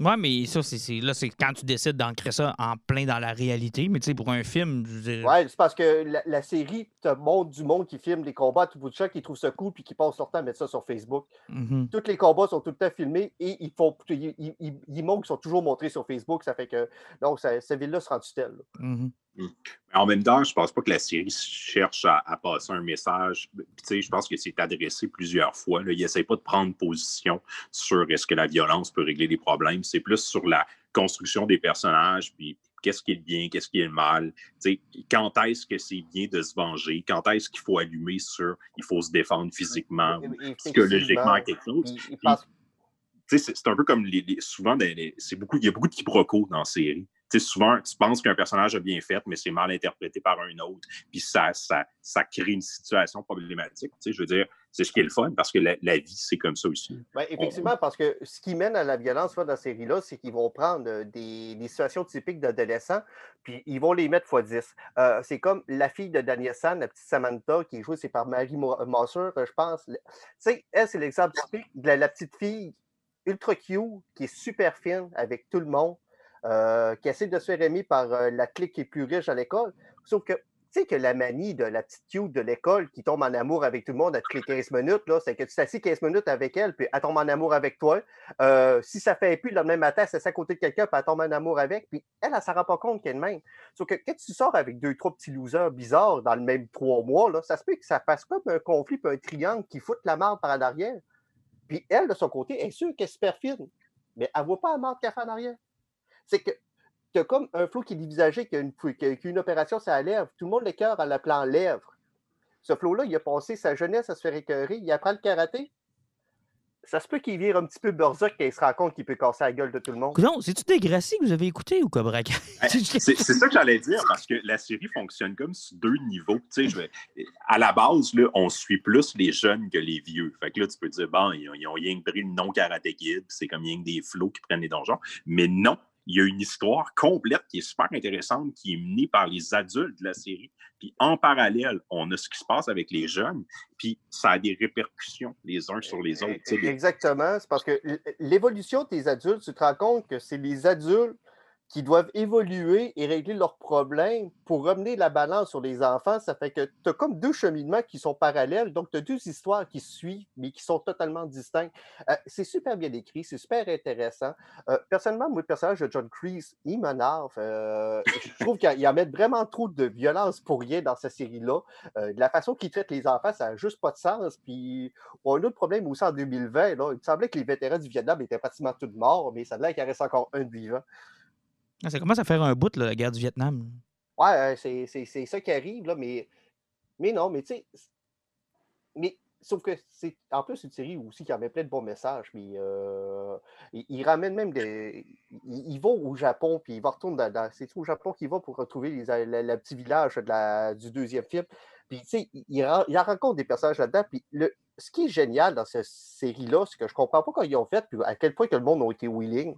Oui, mais ça, c'est là, c'est quand tu décides d'ancrer ça en plein dans la réalité. Mais tu sais, pour un film. Oui, c'est parce que la, série te montre du monde qui filme des combats à tout bout de champ, qui trouve ça cool, puis qui passe leur temps à mettre ça sur Facebook. Mm-hmm. Tous les combats sont tout le temps filmés et ils font ils, ils, montrent qu'ils sont toujours montrés sur Facebook. Ça fait que. Donc, cette ville-là sera tutelle. Mm-hmm. Mm. En même temps, je ne pense pas que la série cherche à, passer un message. je pense que c'est adressé plusieurs fois. Il n'essaie pas de prendre position sur est-ce que la violence peut régler les problèmes. C'est plus sur la construction des personnages, puis qu'est-ce qui est le bien, qu'est-ce qui est le mal, quand est-ce que c'est bien de se venger, quand est-ce qu'il faut allumer sur, il faut se défendre physiquement, psychologiquement, quelque chose? C'est un peu comme les, souvent, c'est beaucoup, il y a beaucoup de quiproquos dans la série souvent, tu penses qu'un personnage a bien fait, mais c'est mal interprété par un autre, puis ça, ça, ça crée une situation problématique. Je veux dire, c'est ce qui est le fun, parce que la, vie, c'est comme ça aussi. Ben, effectivement, parce que ce qui mène à la violence dans la série-là, c'est qu'ils vont prendre euh, des, situations typiques d'adolescents, puis ils vont les mettre x 10. Euh, c'est comme la fille de Daniel San, la petite Samantha, qui est jouée, c'est par Marie Masseur, je pense. Tu sais, elle, c'est l'exemple typique de la, la petite fille ultra cute, qui est super fine avec tout le monde, euh, qui essaie de se faire aimer par euh, la clique qui est plus riche à l'école. Sauf que, tu sais, que la manie de la petite cute de l'école qui tombe en amour avec tout le monde à toutes les 15 minutes, c'est que tu t'assieds 15 minutes avec elle, puis elle tombe en amour avec toi. Euh, si ça fait plus le même matin, c'est à côté de quelqu'un, puis elle tombe en amour avec, puis elle, elle ne s'en rend pas compte qu'elle même. Sauf que quand tu sors avec deux, trois petits losers bizarres dans le même trois mois, là, ça se peut que ça fasse comme un conflit, puis un triangle qui fout la marde par en arrière. Puis elle, de son côté, est sûre qu'elle est super fine, mais elle ne voit pas la marde qu'elle fait en arrière c'est que tu as comme un flot qui est divisagé, qui a une, une opération la lèvre. Tout le monde le cœur à la plan lèvre. Ce flot-là, il a passé sa jeunesse à se faire écœurer. Il apprend le karaté. Ça se peut qu'il vire un petit peu berserk et il se rend compte qu'il peut casser la gueule de tout le monde. Non, c'est-tu Degrassi que vous avez écouté ou Cobra C'est ça que j'allais dire parce que la série fonctionne comme sur deux niveaux. à la base, là, on suit plus les jeunes que les vieux. Fait que là, tu peux dire, bon, ils ont, rien pris le non-karaté kid, c'est comme rien que des flots qui prennent les donjons. Mais non, il y a une histoire complète qui est super intéressante, qui est menée par les adultes de la série. Puis en parallèle, on a ce qui se passe avec les jeunes, puis ça a des répercussions les uns sur les autres. Exactement. C'est parce que l'évolution des adultes, tu te rends compte que c'est les adultes qui doivent évoluer et régler leurs problèmes pour ramener la balance sur les enfants. Ça fait que tu as comme deux cheminements qui sont parallèles, donc tu as deux histoires qui suivent, mais qui sont totalement distinctes. Euh, c'est super bien écrit, c'est super intéressant. Euh, personnellement, moi, le personnage de John Kreese, il m'énerve. Euh, je trouve qu'il en met vraiment trop de violence pour rien dans cette série-là. la façon qu'il traite les enfants, ça n'a juste pas de sens. Puis, on a un autre problème aussi en 2020. Là, il me semblait que les vétérans du Vietnam étaient pratiquement tous morts, mais ça a l'air qu'il reste encore un de vivant. Ah, ça commence à faire un bout, la guerre du Vietnam. Ouais, c'est ça qui arrive, là, mais, mais non, mais tu sais, mais sauf que c'est en plus une série aussi qui avait plein de bons messages. Euh, il, ramène même des. Il, va au Japon, puis il va retourner dans. c'est au Japon qu'il va pour retrouver les, le, petit village de la, du deuxième film? Puis, tu sais, il, il, rencontre des personnages là-dedans. Puis, le, ce qui est génial dans cette série-là, c'est que je comprends pas quand ils ont fait, puis à quel point que le monde a été willing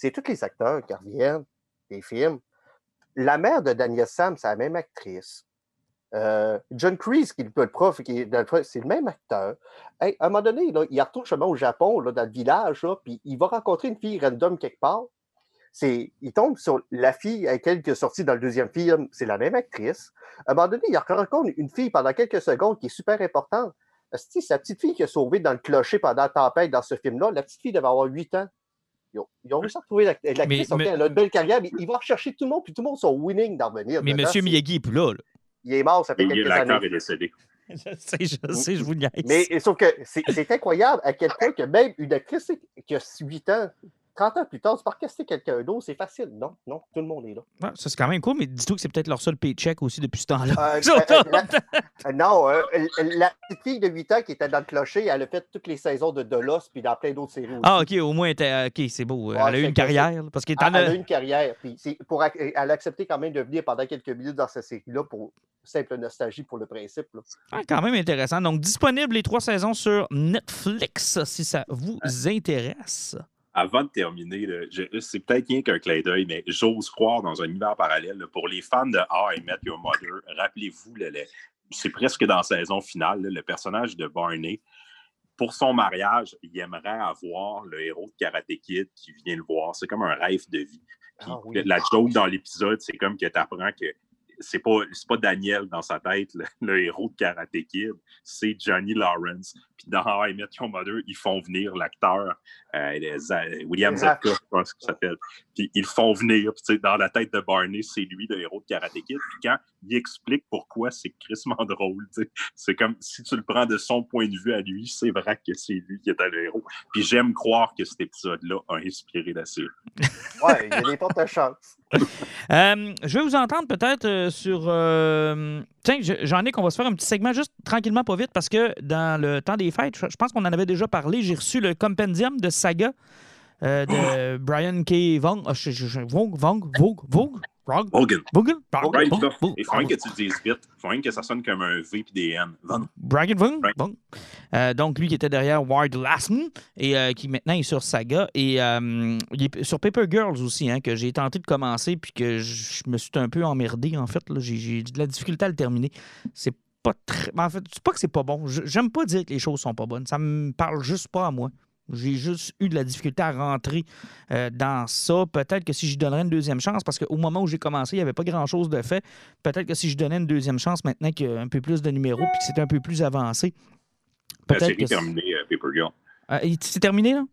c'est tous les acteurs qui reviennent des films. La mère de Daniel Sam, c'est la même actrice. Euh, John Kreese, qui est le prof, c'est le même acteur. à un moment donné, il retourne chemin au Japon, dans le village, puis il va rencontrer une fille random quelque part. il tombe sur la fille avec elle qui est sortie dans le deuxième film, c'est la même actrice. À un moment donné, il rencontre une fille pendant quelques secondes qui est super importante. C'est sa petite fille qui a sauvé dans le clocher pendant la tempête dans ce film-là. La petite fille devait avoir 8 ans. Ils ont, réussi à retrouver l'actrice. Elle a une belle carrière, mais ils vont rechercher tout le monde, puis tout le monde sont winning d'en venir. Mais M. Miyagi n'est plus là, Il est mort, ça fait quelques années. L'acteur est décédé. Je sais, je sais, je vous niaise. Mais sauf que c'est incroyable à quel point que même une actrice qui a 8 ans 30 ans plus tard, tu peux recaster quelqu'un d'autre, c'est facile. Non, non, tout le monde est là. ça, c'est quand même cool, mais dis-toi que c'est peut-être leur seul paycheck aussi depuis ce temps-là. Euh, euh, non, euh, la petite fille de 8 ans qui était dans le clocher, elle a fait toutes les saisons de Dolos puis dans plein d'autres séries aussi. Ah, OK, au moins, OK, c'est beau. elle a eu une carrière. Parce elle, elle, a eu une carrière. Puis pour, elle a accepté quand même de venir pendant quelques minutes dans cette série-là pour simple nostalgie pour le principe. Ah, quand même intéressant. Donc, disponible les trois saisons sur Netflix si ça vous intéresse avant de terminer, c'est peut-être rien qu'un clin d'œil, mais j'ose croire dans un univers parallèle. pour les fans de How I Met Your Mother, rappelez-vous, c'est presque dans la saison finale, le personnage de Barney, pour son mariage, il aimerait avoir le héros de Karate Kid qui vient le voir. C'est comme un rêve de vie. Ah la joke dans l'épisode, c'est comme que tu apprends que c'est pas, pas Daniel dans sa tête, le, héros de Karate Kid, c'est Johnny Lawrence. Puis dans How I Met Your Mother, ils font venir l'acteur euh, William Zepka, je pense qu'il s'appelle. Puis ils font venir, puis dans la tête de Barney, c'est lui le héros de Karate Kid. Puis quand il explique pourquoi c'est crissement drôle, c'est comme si tu le prends de son point de vue à lui, c'est vrai que c'est lui qui était le héros. Puis j'aime croire que cet épisode-là a inspiré la série. Ouais, il y a des portes de chance. Euh, je vais vous entendre peut-être euh, sur. euh, tiens, je- j'en ai qu'on va se faire un petit segment juste tranquillement, pas vite, parce que dans le temps des fêtes, je pense qu'on en avait déjà parlé. J'ai reçu le compendium de Saga euh, de Brian K. Vong. Ah, Vogue, Vogue, Vong, Hogan. Vogue, Ouais, Vong, ça. Vong, Il faut rien que tu le dises vite. Il faut rien que ça sonne comme un V puis des N. Ouais. Vong. Euh, donc, lui qui était derrière Wild Lassen et euh, qui maintenant est sur Saga. Et euh, il est sur Paper Girls aussi, hein, que j'ai tenté de commencer puis que je me suis un peu emmerdé, en fait. J'ai de la difficulté à le terminer. C'est pas très. En fait, c'est pas que c'est pas bon. J'aime pas dire que les choses sont pas bonnes. Ça me parle juste pas à moi. J'ai juste eu de la difficulté à rentrer euh, dans ça. Peut-être que si je donnerais une deuxième chance, parce qu'au moment où j'ai commencé, il n'y avait pas grand-chose de fait. Peut-être que si je donnais une deuxième chance maintenant qu'il y a un peu plus de numéros puis que c'est un peu plus avancé, peut-être que. est terminée, euh, Paper Girl. Ah, c'est terminé, là?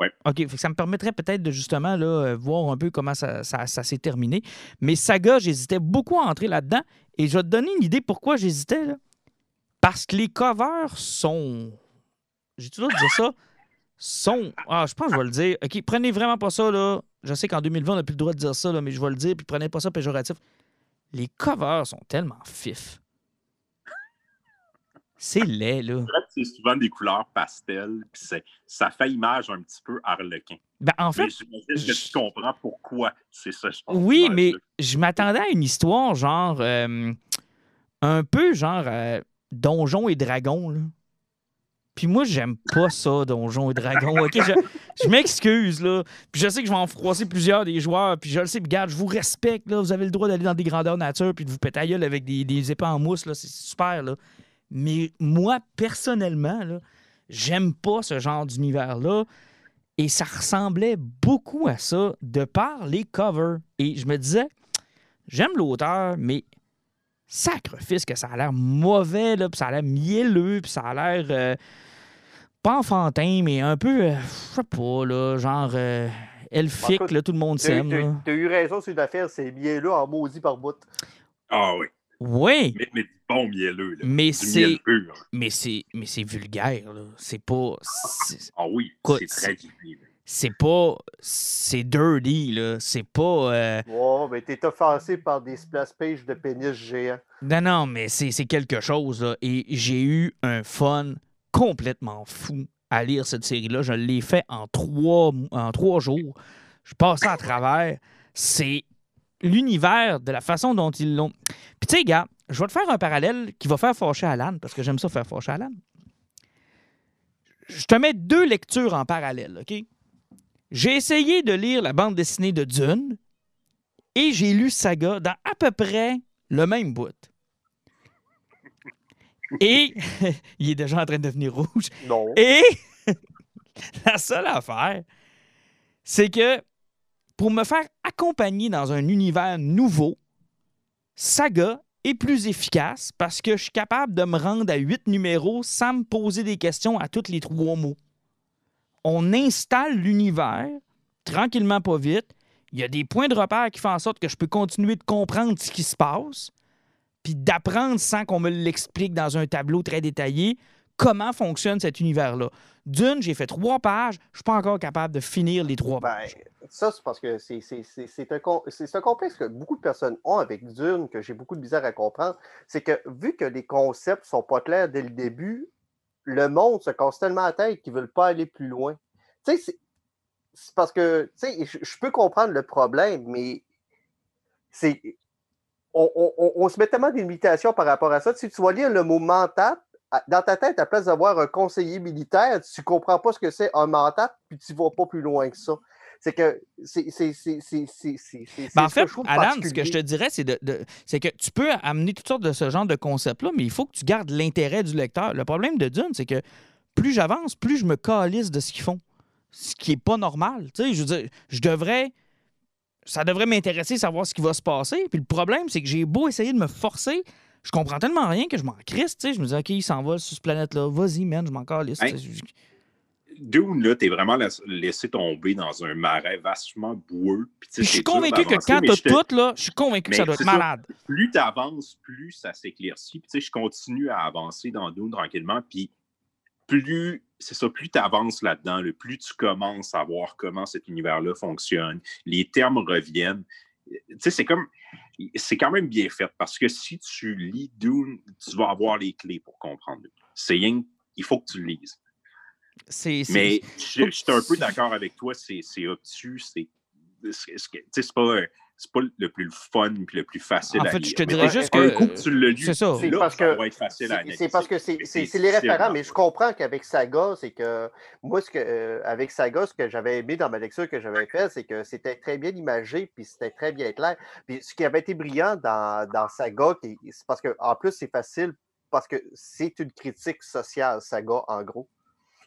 Ouais. OK. ça me permettrait peut-être de justement là, euh, voir un peu comment ça, ça- ça s'est terminé. Mais Saga, j'hésitais beaucoup à entrer là-dedans. Et je vais te donner une idée pourquoi j'hésitais. là. Parce que les covers sont. J'ai toujours dit ça. Sont. Ah, je pense que je vais le dire. OK, prenez vraiment pas ça, là. Je sais qu'en 2020, on n'a plus le droit de dire ça, là, mais je vais le dire, puis prenez pas ça péjoratif. Les covers sont tellement fifs. C'est laid, là. C'est souvent des couleurs pastel, puis ça fait image un petit peu harlequin. Ben, en fait, Mais j'imagine que je- tu comprends pourquoi c'est ça. je pense, Oui, mais là. je m'attendais à une histoire genre euh, un peu genre euh, Donjons et Dragons. Là. Puis moi, j'aime pas ça, Donjons et Dragons. Je, m'excuse, là. Puis je sais que je vais en froisser plusieurs des joueurs. Puis je le sais, regarde, je vous respecte, là. Vous avez le droit d'aller dans des grandeurs nature puis de vous péter la gueule avec des, des épées en mousse, là. C'est super, là. Mais moi, personnellement, là, j'aime pas ce genre d'univers-là. Et ça ressemblait beaucoup à ça de par les covers. Et je me disais, j'aime l'auteur, mais sacrifice que ça a l'air mauvais, là, puis ça a l'air mielleux, puis ça a l'air euh, pas enfantin, mais un peu, euh, je sais pas, là, genre euh, elfique, Écoute, là, tout le monde s'aime. t'as eu- raison sur une affaire, c'est là en maudit par bout. Ah oui. Oui, Mais, mais du bon mielleux. Là. mais c'est pur. mais c'est mais c'est vulgaire, là. C'est pas. c'est- Ah oui, c'est très vivant. C'est pas. C'est dirty, là. C'est pas. euh, Ouais, mais t'es offensé par des splash pages de pénis géants. Non, non, mais c'est c'est quelque chose, là. Et j'ai eu un fun complètement fou à lire cette série-là. Je l'ai fait en trois, jours. Je passais à travers. C'est l'univers de la façon dont ils l'ont. Puis, tu sais, gars, je vais te faire un parallèle qui va faire fâcher Alan, parce que j'aime ça faire fâcher Alan. Je te mets deux lectures en parallèle, OK? J'ai essayé de lire la bande dessinée de Dune et j'ai lu Saga dans à peu près le même bout. Et il est déjà en train de devenir rouge. Non. Et la seule affaire, c'est que pour me faire accompagner dans un univers nouveau, Saga est plus efficace parce que je suis capable de me rendre à huit numéros sans me poser des questions à tous les trois mots. On installe l'univers tranquillement, pas vite. Il y a des points de repère qui font en sorte que je peux continuer de comprendre ce qui se passe, puis d'apprendre sans qu'on me l'explique dans un tableau très détaillé comment fonctionne cet univers-là? D'une, j'ai fait trois pages, je suis pas encore capable de finir les trois Ben, pages. ça, c'est parce que c'est- un, un complexe que beaucoup de personnes ont avec Dune, que j'ai beaucoup de misère à comprendre. C'est que vu que les concepts sont pas clairs dès le début, le monde se casse tellement la tête qu'ils veulent pas aller plus loin. Tu sais, c'est- parce que, tu sais, je peux comprendre le problème, mais c'est. On, on- on- on se met tellement des limitations par rapport à ça. Si tu vas lire le mot mentat, dans ta tête, à place d'avoir un conseiller militaire, tu comprends pas ce que c'est un mentat, puis tu vas pas plus loin que ça. C'est que c'est Ben, en ce fait, Alan, ce que je te dirais, c'est de, de- c'est que tu peux amener toutes sortes de ce genre de concepts-là, mais il faut que tu gardes l'intérêt du lecteur. Le problème de Dune, c'est que plus j'avance, plus je me calisse de ce qu'ils font. Ce qui est pas normal. Tu sais, je veux dire, je devrais. Ça devrait m'intéresser, savoir ce qui va se passer. Puis le problème, c'est que j'ai beau essayer de me forcer, je comprends tellement rien que je m'en crisse. Tu sais, je me dis, OK, il s'en va sur cette planète-là. Vas-y, man, je m'en calisse. Dune, là, t'es vraiment la- laissé tomber dans un marais vastement boueux. Puis, je suis convaincu que quand t'as tout, là, je suis convaincu que ça doit être ça. malade. plus tu avances, plus ça s'éclaircit. Puis, tu sais, je continue à avancer dans Dune tranquillement. Puis, plus, c'est ça, plus tu avances là-dedans, le plus tu commences à voir comment cet univers-là fonctionne. Les termes reviennent. tu sais, c'est comme. C'est quand même bien fait parce que si tu lis Dune, tu vas avoir les clés pour comprendre. C'est rien. Il faut que tu le lises. Mais je, suis un peu d'accord avec toi, c'est obtus, c'est. C'est pas c'est pas le plus fun et le plus facile en fait, je te dirais juste que. coup tu le C'est ça. C'est parce que. C'est parce que c'est les référents, mais je comprends qu'avec Saga, c'est que. Moi, ce que, euh, avec Saga, ce que j'avais aimé dans ma lecture que j'avais fait, c'est que c'était très bien imagé puis c'était très bien clair. Puis ce qui avait été brillant dans, dans Saga, c'est parce qu'en plus, c'est facile parce que c'est une critique sociale, Saga, en gros.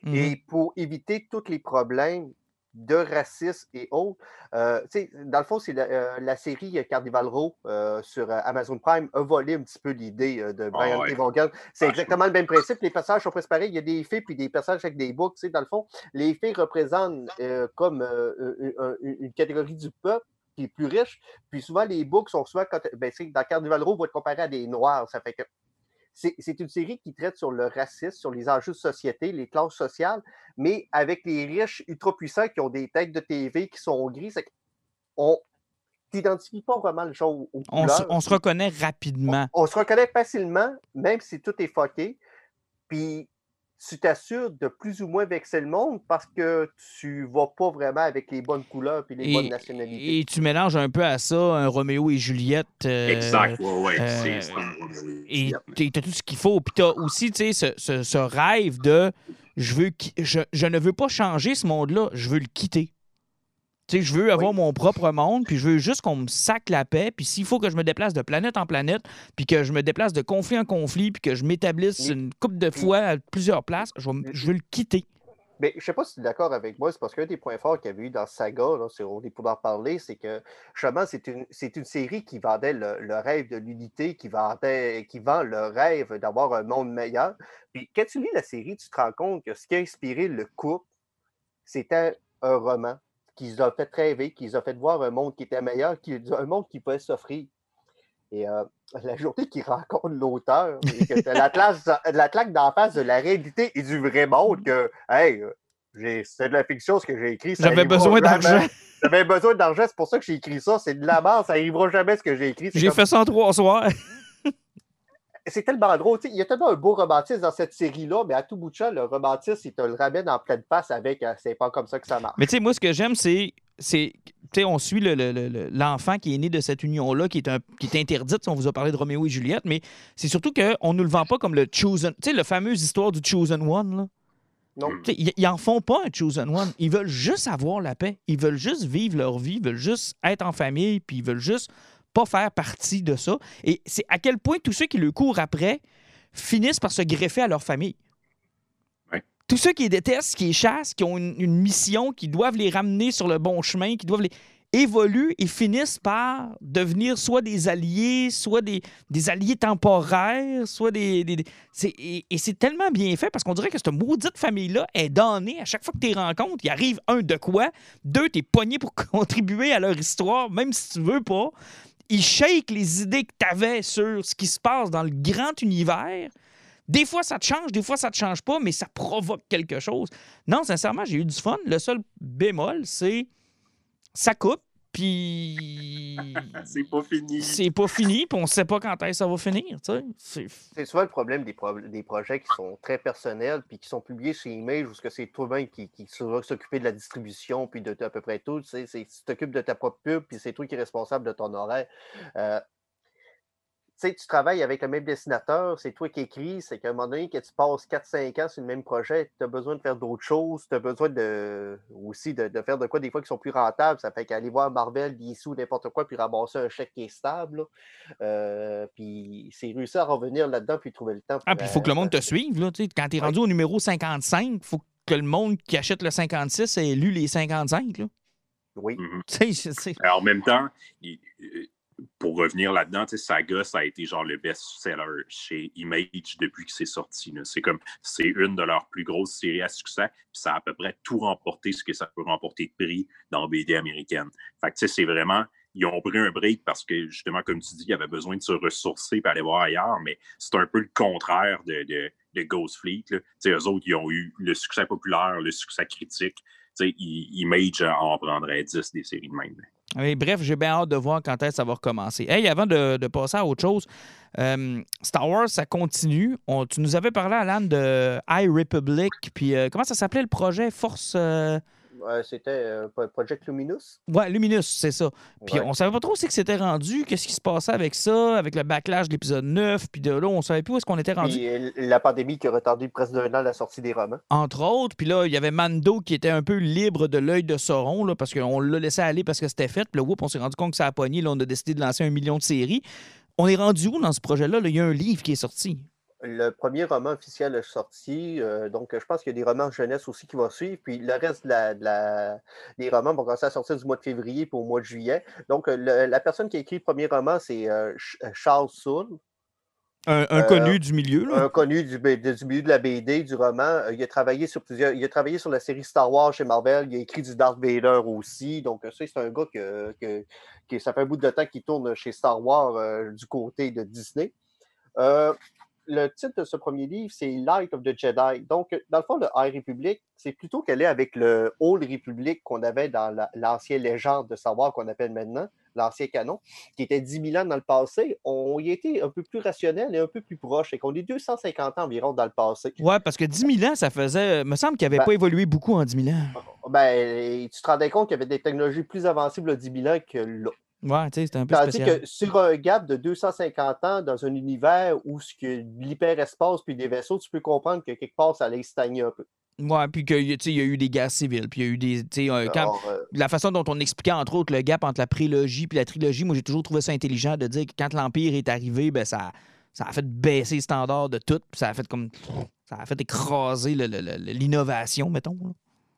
Et pour éviter tous les problèmes de racisme et autres. Euh, dans le fond, c'est la, euh, série Carnival Row euh, sur Amazon Prime a volé un petit peu l'idée de Brian ah, C'est exactement le même principe. Les personnages sont presque pareils. Il y a des faits puis des personnages avec des books. Dans le fond, les faits représentent comme une catégorie du peuple qui est plus riche. Puis souvent, les books sont souvent, quand, ben, dans Carnival Row, vont être comparés à des noirs. Ça fait que c'est une série qui traite sur le racisme, sur les enjeux de société, les classes sociales, mais avec les riches ultra puissants qui ont des têtes de TV qui sont gris. On n'identifie pas vraiment le genre on se, on se, reconnaît rapidement. On, on, se reconnaît facilement, même si tout est fucké. Puis tu t'assures de plus ou moins vexer le monde parce que tu vas pas vraiment avec les bonnes couleurs et les bonnes nationalités. Et tu mélanges un peu à ça un Roméo et Juliette. Euh, exact, oui, euh, Et tu as tout ce qu'il faut. Puis tu as aussi ce, ce, ce, rêve de je, veux, je, je ne veux pas changer ce monde-là, je veux le quitter je veux avoir mon propre monde, puis je veux juste qu'on me sac la paix. Puis s'il faut que je me déplace de planète en planète, puis que je me déplace de conflit en conflit, puis que je m'établisse une couple de fois à plusieurs places, je, veux le quitter. Mais je sais pas si tu es d'accord avec moi, c'est parce qu'un des points forts qu'il y avait eu dans Saga, là, on est pour en parler, c'est que justement, c'est une, une, série qui vendait le, rêve de l'unité, qui, vendait, qui vend le rêve d'avoir un monde meilleur. Puis quand tu lis la série, tu te rends compte que ce qui a inspiré le couple, c'était un roman qui les a fait rêver, qui les a fait voir un monde qui était meilleur, qui, un monde qui pouvait s'offrir. Et euh, la journée qu'il rencontre l'auteur, et que la, la claque d'en face de la réalité et du vrai monde, que, hey, c'est de la fiction ce que j'ai écrit. J'avais besoin d'argent. J'avais besoin d'argent, c'est pour ça que j'ai écrit ça. C'est de la merde, ça n'arrivera jamais ce que j'ai écrit. J'ai fait ça en trois soirs c'est tellement drôle. il y a tellement un beau romantisme dans cette série-là, mais à tout bout de champ, le romantisme, il te le ramène en pleine face avec euh, c'est pas comme ça que ça marche. Mais tu sais, moi, ce que j'aime, c'est. c'est on suit l'enfant qui est né de cette union-là, qui, est un, qui est interdite. On vous a parlé de Roméo et Juliette, mais c'est surtout qu'on ne nous le vend pas comme le Chosen. Tu sais, la fameuse histoire du Chosen One, là. Non. Ils, ils en font pas un Chosen One. Ils veulent juste avoir la paix. Ils veulent juste vivre leur vie. Ils veulent juste être en famille. Puis ils veulent juste pas faire partie de ça. Et c'est à quel point tous ceux qui le courent après finissent par se greffer à leur famille. Tous ceux qui les détestent, qui les chassent, qui ont une, mission, qui doivent les ramener sur le bon chemin, qui doivent les évoluent et finissent par devenir soit des alliés, soit des, des alliés temporaires, soit des. et, c'est tellement bien fait parce qu'on dirait que cette maudite famille-là est donnée à chaque fois que tu les rencontres. Il arrive un de quoi, deux, tu es pogné pour contribuer à leur histoire, même si tu veux pas il shake les idées que tu avais sur ce qui se passe dans le grand univers. Des fois, ça te change, des fois, ça te change pas, mais ça provoque quelque chose. Non, sincèrement, j'ai eu du fun. Le seul bémol, c'est ça coupe, puis. c'est pas fini. C'est pas fini, puis on sait pas quand est-ce que ça va finir. C'est souvent le problème des, des, projets qui sont très personnels, puis qui sont publiés chez Image, ou que c'est toi-même qui, qui s'occuper de la distribution, puis de, à peu près tout. Tu t'occupes de ta propre pub, puis c'est toi qui es responsable de ton horaire. Euh, sais, tu travailles avec le même dessinateur, c'est toi qui écris, c'est qu'à un moment donné, que tu passes 4-5 ans sur le même projet, tu as besoin de faire d'autres choses, tu as besoin de, aussi de, faire de quoi des fois qui sont plus rentables. Ça fait qu'aller voir Marvel, sous n'importe quoi, puis ramasser un chèque qui est stable. Euh, puis c'est réussir à revenir là-dedans, puis trouver le temps. ah, puis il faut que le monde te suive. Là, quand tu es rendu au numéro 55, il faut que le monde qui achète le 56 ait lu les 55. Là. Oui. Mm-hmm. en même temps, il, pour revenir là-dedans, Saga, ça a été genre le best-seller chez Image depuis que c'est sorti. C'est comme, c'est une de leurs plus grosses séries à succès, puis ça a à peu près tout remporté ce que ça peut remporter de prix dans BD américaine. Fait que, c'est vraiment, ils ont pris un break parce que, justement, comme tu dis, ils avaient besoin de se ressourcer et aller voir ailleurs, mais c'est un peu le contraire de, Ghost Fleet. Là. Eux autres, ils ont eu le succès populaire, le succès critique. Image en prendrait 10 des séries de même. bref, j'ai bien hâte de voir quand est-ce ça va recommencer. Hey, avant de, passer à autre chose, euh, Star Wars, ça continue. tu nous avais parlé, Alan, de High Republic. Puis euh, comment ça s'appelait le projet? Force. Euh, c'était euh, Project Luminous. Ouais, Luminous, c'est ça. Puis on savait pas trop où c'est que c'était rendu, qu'est-ce qui se passait avec ça, avec le backlash de l'épisode 9, puis de là, on savait plus où est-ce qu'on était rendu. Puis la pandémie qui a retardé presque d'un an la sortie des romans. Entre autres, puis là, il y avait Mando qui était un peu libre de l'œil de Sauron, là, parce qu'on l'a laissé aller parce que c'était fait, puis là, on s'est rendu compte que ça a pogné, là, on a décidé de lancer un million de séries. On est rendu où dans ce projet-là? Il y a un livre qui est sorti. Le premier roman officiel est sorti, euh, donc je pense qu'il y a des romans jeunesse aussi qui vont suivre, puis le reste de la, des romans vont commencer à sortir du mois de février pour au mois de juillet. Donc la personne qui a écrit le premier roman, c'est euh, euh, Charles Soule. Un, connu du milieu. Un connu du, milieu de la BD, du roman. il a travaillé sur plusieurs. Il a travaillé sur la série Star Wars chez Marvel. Il a écrit du Darth Vader aussi. Donc, ça, c'est un gars que, que, ça fait un bout de temps qu'il tourne chez Star Wars du côté de Disney le titre de ce premier livre, c'est Light of the Jedi. Donc, dans le fond, le High Republic, c'est plutôt qu'elle est avec le Old Republic qu'on avait dans l'ancienne légende de savoir qu'on appelle maintenant, l'ancien canon, qui était 10 000 ans dans le passé. On y était un peu plus rationnel et un peu plus proche, et qu'on est 250 ans environ dans le passé. Ouais, parce que 10 000 ans, ça faisait. me semble qu'il n'avait ben pas évolué beaucoup en 10 000 ans. Ben, tu te rendais compte qu'il y avait des technologies plus avancées le 10 000 ans que là. Ouais, tu sais, c'était un peu Tandis que sur un gap de 250 ans dans un univers où ce que l'hyperespace puis des vaisseaux, tu peux comprendre que quelque part, ça allait stagner un peu. Ouais, puis qu'il y a eu des guerres civiles, puis il y a eu des. Euh, la façon dont on expliquait, entre autres, le gap entre la prélogie et la trilogie, moi, j'ai toujours trouvé ça intelligent de dire que quand l'Empire est arrivé, ben, ça, ça a fait baisser les standards de tout, puis ça a fait comme. Ça a fait écraser l'innovation, mettons.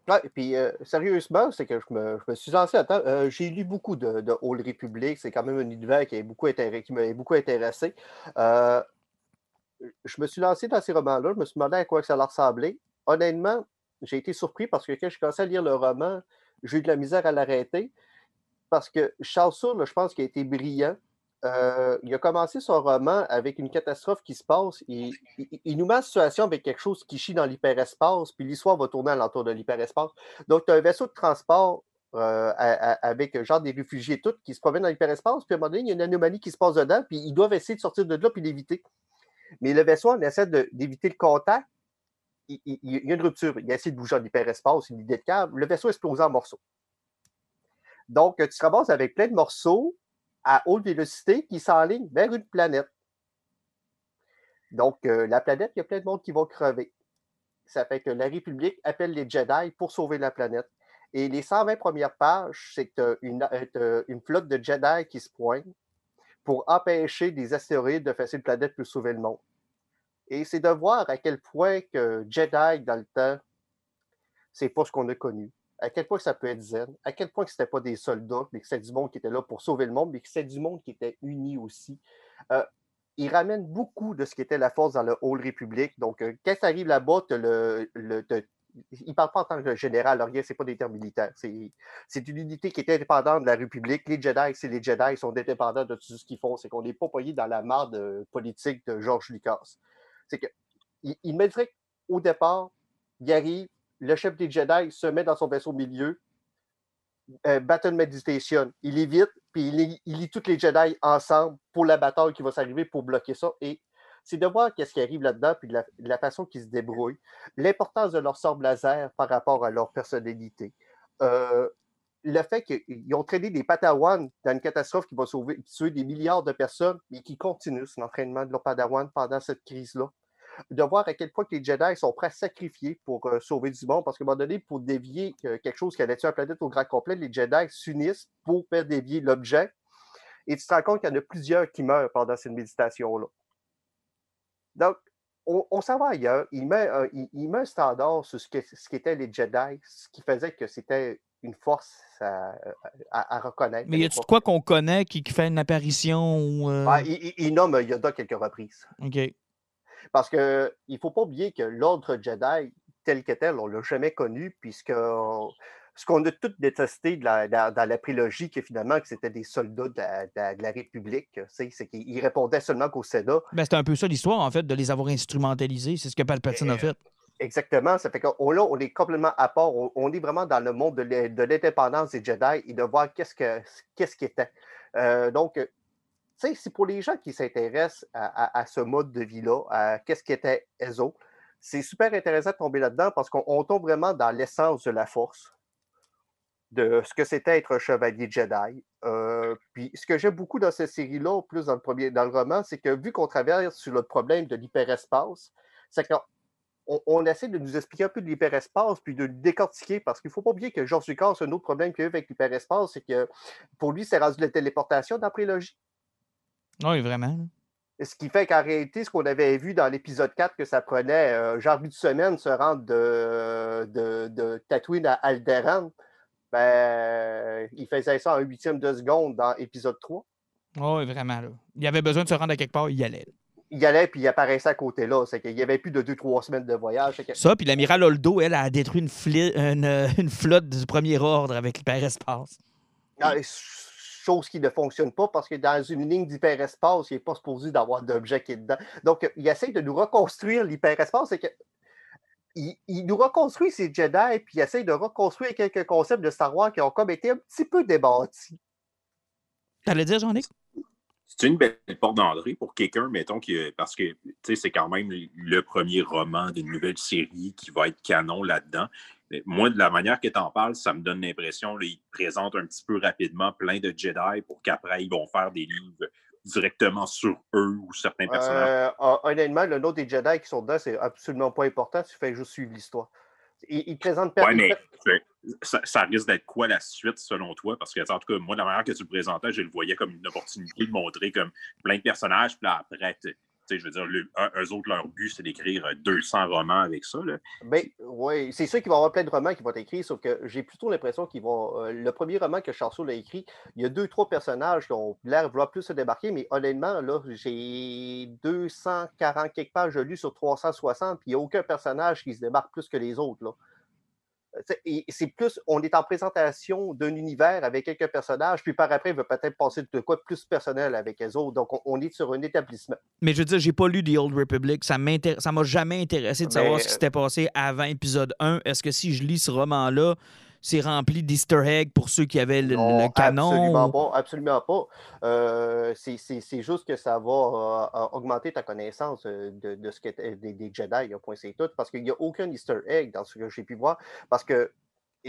Ouais, puis euh, sérieusement, c'est que je me, suis lancé à. Euh, j'ai lu beaucoup de, de Old Republic. C'est quand même un univers qui, beaucoup qui m'a beaucoup intéressé. Euh, je me suis lancé dans ces romans-là. Je me suis demandé à quoi ça leur ressemblait. Honnêtement, j'ai été surpris parce que quand je commençais à lire le roman, j'ai eu de la misère à l'arrêter. Parce que Charles Soule, je pense qu'il a été brillant. Euh, il a commencé son roman avec une catastrophe qui se passe. Il, nous met en situation avec quelque chose qui chie dans l'hyperespace, puis l'histoire va tourner alentour de l'hyperespace. Donc, tu as un vaisseau de transport euh, avec genre des réfugiés tous qui se promènent dans l'hyperespace, puis à un moment donné, il y a une anomalie qui se passe dedans, puis ils doivent essayer de sortir de là puis l'éviter. Mais le vaisseau, on essaie d'éviter le contact. Il, y a une rupture. Il a essayé de bouger dans l'hyperespace, une idée de câble. Le vaisseau explose en morceaux. Donc, tu te ramasses avec plein de morceaux à haute vélocité qui s'enligne vers une planète. Donc, euh, la planète, il y a plein de monde qui vont crever. Ça fait que la République appelle les Jedi pour sauver la planète. Et les 120 premières pages, c'est euh, une, flotte de Jedi qui se pointe pour empêcher des astéroïdes de faire une planète pour sauver le monde. Et c'est de voir à quel point que Jedi, dans le temps, c'est pas ce qu'on a connu à quel point ça peut être zen, à quel point ce n'était pas des soldats, mais que c'était du monde qui était là pour sauver le monde, mais que c'était du monde qui était uni aussi. Euh, il ramène beaucoup de ce qui était la force dans le Old Republic. Donc, euh, quand ça arrive là-bas, le, le il ne parle pas en tant que général, rien, ce n'est pas des termes militaires. C'est une unité qui est indépendante de la République. Les Jedi, c'est les Jedi, ils sont indépendants de tout ce qu'ils font. C'est qu'on n'est pas payé dans la marde euh, politique de George Lucas. C'est que il, il me qu'au départ, il arrive, le chef des Jedi se met dans son vaisseau milieu, euh, Battle Meditation. Il évite, puis il, lit tous les Jedi ensemble pour la bataille qui va s'arriver pour bloquer ça. Et c'est de voir qu'est-ce qui arrive là-dedans, puis de la, façon qu'ils se débrouillent. L'importance de leur sort laser par rapport à leur personnalité. Euh, le fait qu'ils ont traîné des Padawans dans une catastrophe qui va sauver, tuer des milliards de personnes, mais qui continuent l'entraînement de leurs Padawans pendant cette crise-là de voir à quel point les Jedi sont prêts à sacrifier pour euh, sauver du monde. Parce qu'à un moment donné, pour dévier quelque chose qui allait tuer la planète au grand complet, les Jedi s'unissent pour faire dévier l'objet. Et tu te rends compte qu'il y en a plusieurs qui meurent pendant cette méditation-là. Donc, on, s'en va ailleurs. Il met, un, il, met un standard sur ce, que, ce qu'étaient les Jedi, ce qui faisait que c'était une force à, reconnaître. Mais y a-tu quoi qu'on connaît qui, fait une apparition? Ou euh? ah, il, il, nomme Yoda quelques reprises. OK. Parce qu'il ne faut pas oublier que l'ordre Jedi, telle que telle, on ne l'a jamais connu, puisque ce qu'on a tout détesté de la, dans, la prélogie, que finalement, que c'était des soldats de la, République, c'est qu'ils répondaient seulement qu'au Sénat. Ben, c'était un peu ça l'histoire, en fait, de les avoir instrumentalisés. C'est ce que Palpatine a fait. Exactement. Ça fait qu'on on est complètement à part. On, est vraiment dans le monde de l'indépendance des Jedi et de voir qu'est-ce que qu'est-ce qui était. Euh, donc, c'est pour les gens qui s'intéressent à, ce mode de vie-là, à qu'est-ce qui était Ezo, c'est super intéressant de tomber là-dedans parce qu'on tombe vraiment dans l'essence de la force, de ce que c'était être un chevalier Jedi. Euh, puis ce que j'aime beaucoup dans cette série-là, plus dans le, premier, dans le roman, c'est que vu qu'on traverse sur le problème de l'hyperespace, c'est qu'on on, essaie de nous expliquer un peu de l'hyperespace puis de le décortiquer parce qu'il ne faut pas oublier que Georges Lucas, un autre problème qu'il a eu avec l'hyperespace, c'est que pour lui, c'est rendu la téléportation dans la prélogie. Oui, vraiment. Ce qui fait qu'en réalité, ce qu'on avait vu dans l'épisode 4, que ça prenait euh, genre une semaine se rendre de, de, de Tatooine à Alderaan, ben, il faisait ça en huitième de seconde dans l'épisode 3. oui, vraiment. Là. Il avait besoin de se rendre à quelque part, il y allait. Il allait, puis il apparaissait à côté là. C'est qu'il n'y avait plus de deux, trois semaines de voyage. Ça, puis l'amiral Oldo, elle, a détruit une, une, flotte du premier ordre avec l'hyperespace. Ah, chose qui ne fonctionne pas parce que dans une ligne d'hyperespace, il n'est pas supposé d'avoir d'objets qui est dedans. Donc, il essaie de nous reconstruire l'hyperespace. C'est que il, nous reconstruit ces Jedi, puis il essaie de reconstruire quelques concepts de Star Wars qui ont comme été un petit peu débattus. T'allais dire, Jean-Nic? C'est une belle porte d'entrée pour quelqu'un, mettons, qui, parce que c'est quand même le premier roman d'une nouvelle série qui va être canon là-dedans. Moi, de la manière que tu en parles, ça me donne l'impression qu'ils présentent un petit peu rapidement plein de Jedi pour qu'après, ils vont faire des livres directement sur eux ou certains personnages. Euh, honnêtement, le nom des Jedi qui sont dedans, c'est absolument pas important. Tu fais juste suivre l'histoire. Ils, présentent Ouais, mais ça, risque d'être quoi la suite selon toi? Parce que, en tout cas, moi, de la manière que tu le présentais, je le voyais comme une opportunité de montrer comme plein de personnages. Puis là, après, je veux dire, eux autres, leur but, c'est d'écrire 200 euh, romans avec ça. Ben, oui, c'est sûr qu'il va y avoir plein de romans qui vont être écrits, sauf que j'ai plutôt l'impression qu'ils vont. Euh, le premier roman que Charles a écrit, il y a deux, trois personnages qui ont l'air vouloir plus se débarquer, mais honnêtement, là, j'ai 240 quelques pages de lu sur 360, puis il n'y a aucun personnage qui se démarque plus que les autres. C'est plus, on est en présentation d'un univers avec quelques personnages, puis par après, il va peut-être passer de quoi plus personnel avec les autres. Donc, on, est sur un établissement. Mais je veux dire, j'ai pas lu The Old Republic. Ça m'a jamais intéressé de savoir ce qui s'était passé avant épisode 1. Est-ce que si je lis ce roman-là, c'est rempli d'easter eggs pour ceux qui avaient le, canon? Absolument pas. Absolument pas. Euh, c'est juste que ça va euh, augmenter ta connaissance euh, de, ce des, des, Jedi, point c'est tout, parce qu'il n'y a aucun easter egg dans ce que j'ai pu voir, parce que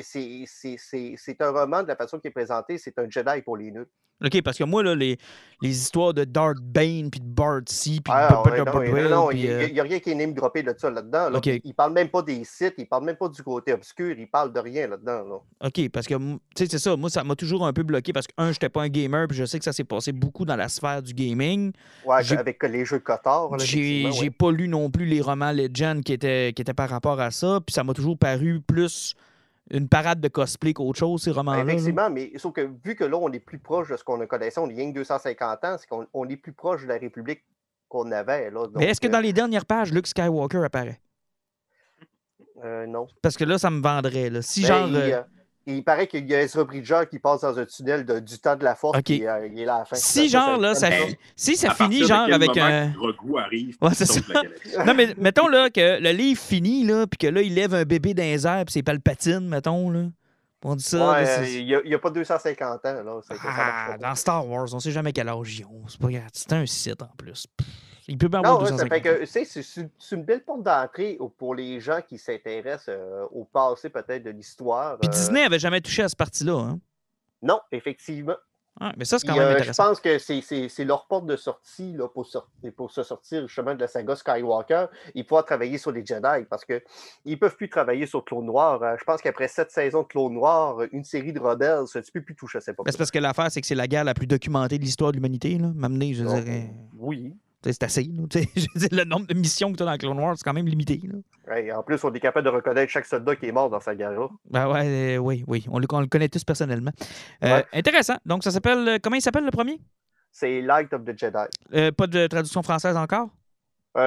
c'est un roman de la façon qui est présenté, c'est un Jedi pour les nuls. OK, parce que moi, là, les, les histoires de Darth Bane, puis de Bart C, puis ah, de Non, il n'y a, rien qui est name droppé de ça là-dedans. Là. Il ne parle même pas des sites, il ne parle même pas du côté obscur, il parle de rien là-dedans. OK, parce que, tu sais, c'est ça. Moi, ça m'a toujours un peu bloqué parce que, un, je n'étais pas un gamer, puis je sais que ça s'est passé beaucoup dans la sphère du gaming. Ouais, avec les jeux de Cotard. J'ai pas lu non plus les romans Legend qui étaient, qui étaient par rapport à ça, puis ça m'a toujours paru plus une parade de cosplay qu'autre chose, ces romans-là. Effectivement, mais sauf que vu que là, on est plus proche de ce qu'on connaissait, on est rien que 250 ans, c'est qu'on est plus proche de la République qu'on avait. Là, mais est-ce que dans euh les dernières pages, Luke Skywalker apparaît? Euh, non. Parce que là, ça me vendrait. Là. Si ben, genre. Euh, il paraît qu'il y a Ezra Bridger qui passe dans un tunnel du temps de la force et il est là à la fin. Si, genre, là, ça, si ça finit, genre, avec un. arrive. Ouais, c'est ça. non, mais mettons, là, que le livre finit, là, puis que là, il lève un bébé dans les airs, puis c'est Palpatine, mettons, là. On dit ça. Ouais, il n'y a, pas 250 ans, là. Ah, dans Star Wars, on ne sait jamais quel âge ils ont. C'est un site, en plus. Il peut bien non, ça fait que c'est une belle porte d'entrée pour les gens qui s'intéressent euh, au passé peut-être de l'histoire. Puis Disney n'avait jamais touché à ce parti-là. Hein? Non, effectivement. Ah, mais ça, c'est quand même euh, intéressant. Je pense que c'est leur porte de sortie là, pour, pour se sortir justement de la saga Skywalker. Ils pouvoir travailler sur les Jedi parce qu'ils ne peuvent plus travailler sur Clone Noir. Euh, je pense qu'après sept saisons de Clone Noir, une série de rebelles, tu ne peux plus toucher à cette C'est parce que l'affaire, c'est que c'est la guerre la plus documentée de l'histoire de l'humanité. M'amener, je dirais. Oui. C'est assez. le nombre de missions que tu as dans Clone Wars, c'est quand même limité. en plus, on est capable de reconnaître chaque soldat qui est mort dans sa guerre-là. Ben ouais, euh, oui, oui. On le, connaît tous personnellement. Euh, intéressant. Donc, ça s'appelle. Euh, comment il s'appelle le premier? C'est Light of the Jedi. pas de traduction française encore?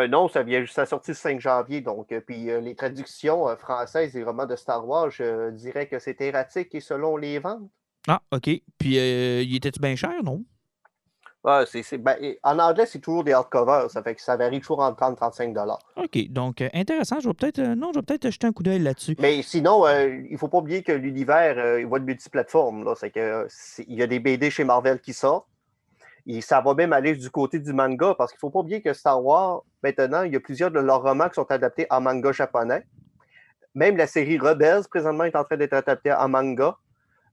Non, ça vient juste à sortir le 5 janvier. Donc, puis les traductions françaises des romans de Star Wars, je dirais que c'est erratique et selon les ventes. Ah, OK. Puis, il était-tu bien cher, non? Ben, en anglais, c'est toujours des hardcovers. Ça fait que ça varie toujours entre 30 et 35 OK. Donc, intéressant. Je vais peut-être non, je vais peut-être jeter un coup d'œil là-dessus. Mais sinon, il ne faut pas oublier que l'univers, il va de multiplateforme. C'est que, il y a des BD chez Marvel qui sortent. Et ça va même aller du côté du manga, parce qu'il ne faut pas oublier que Star Wars, maintenant, il y a plusieurs de leurs romans qui sont adaptés en manga japonais. Même la série Rebels, présentement, est en train d'être adaptée en manga.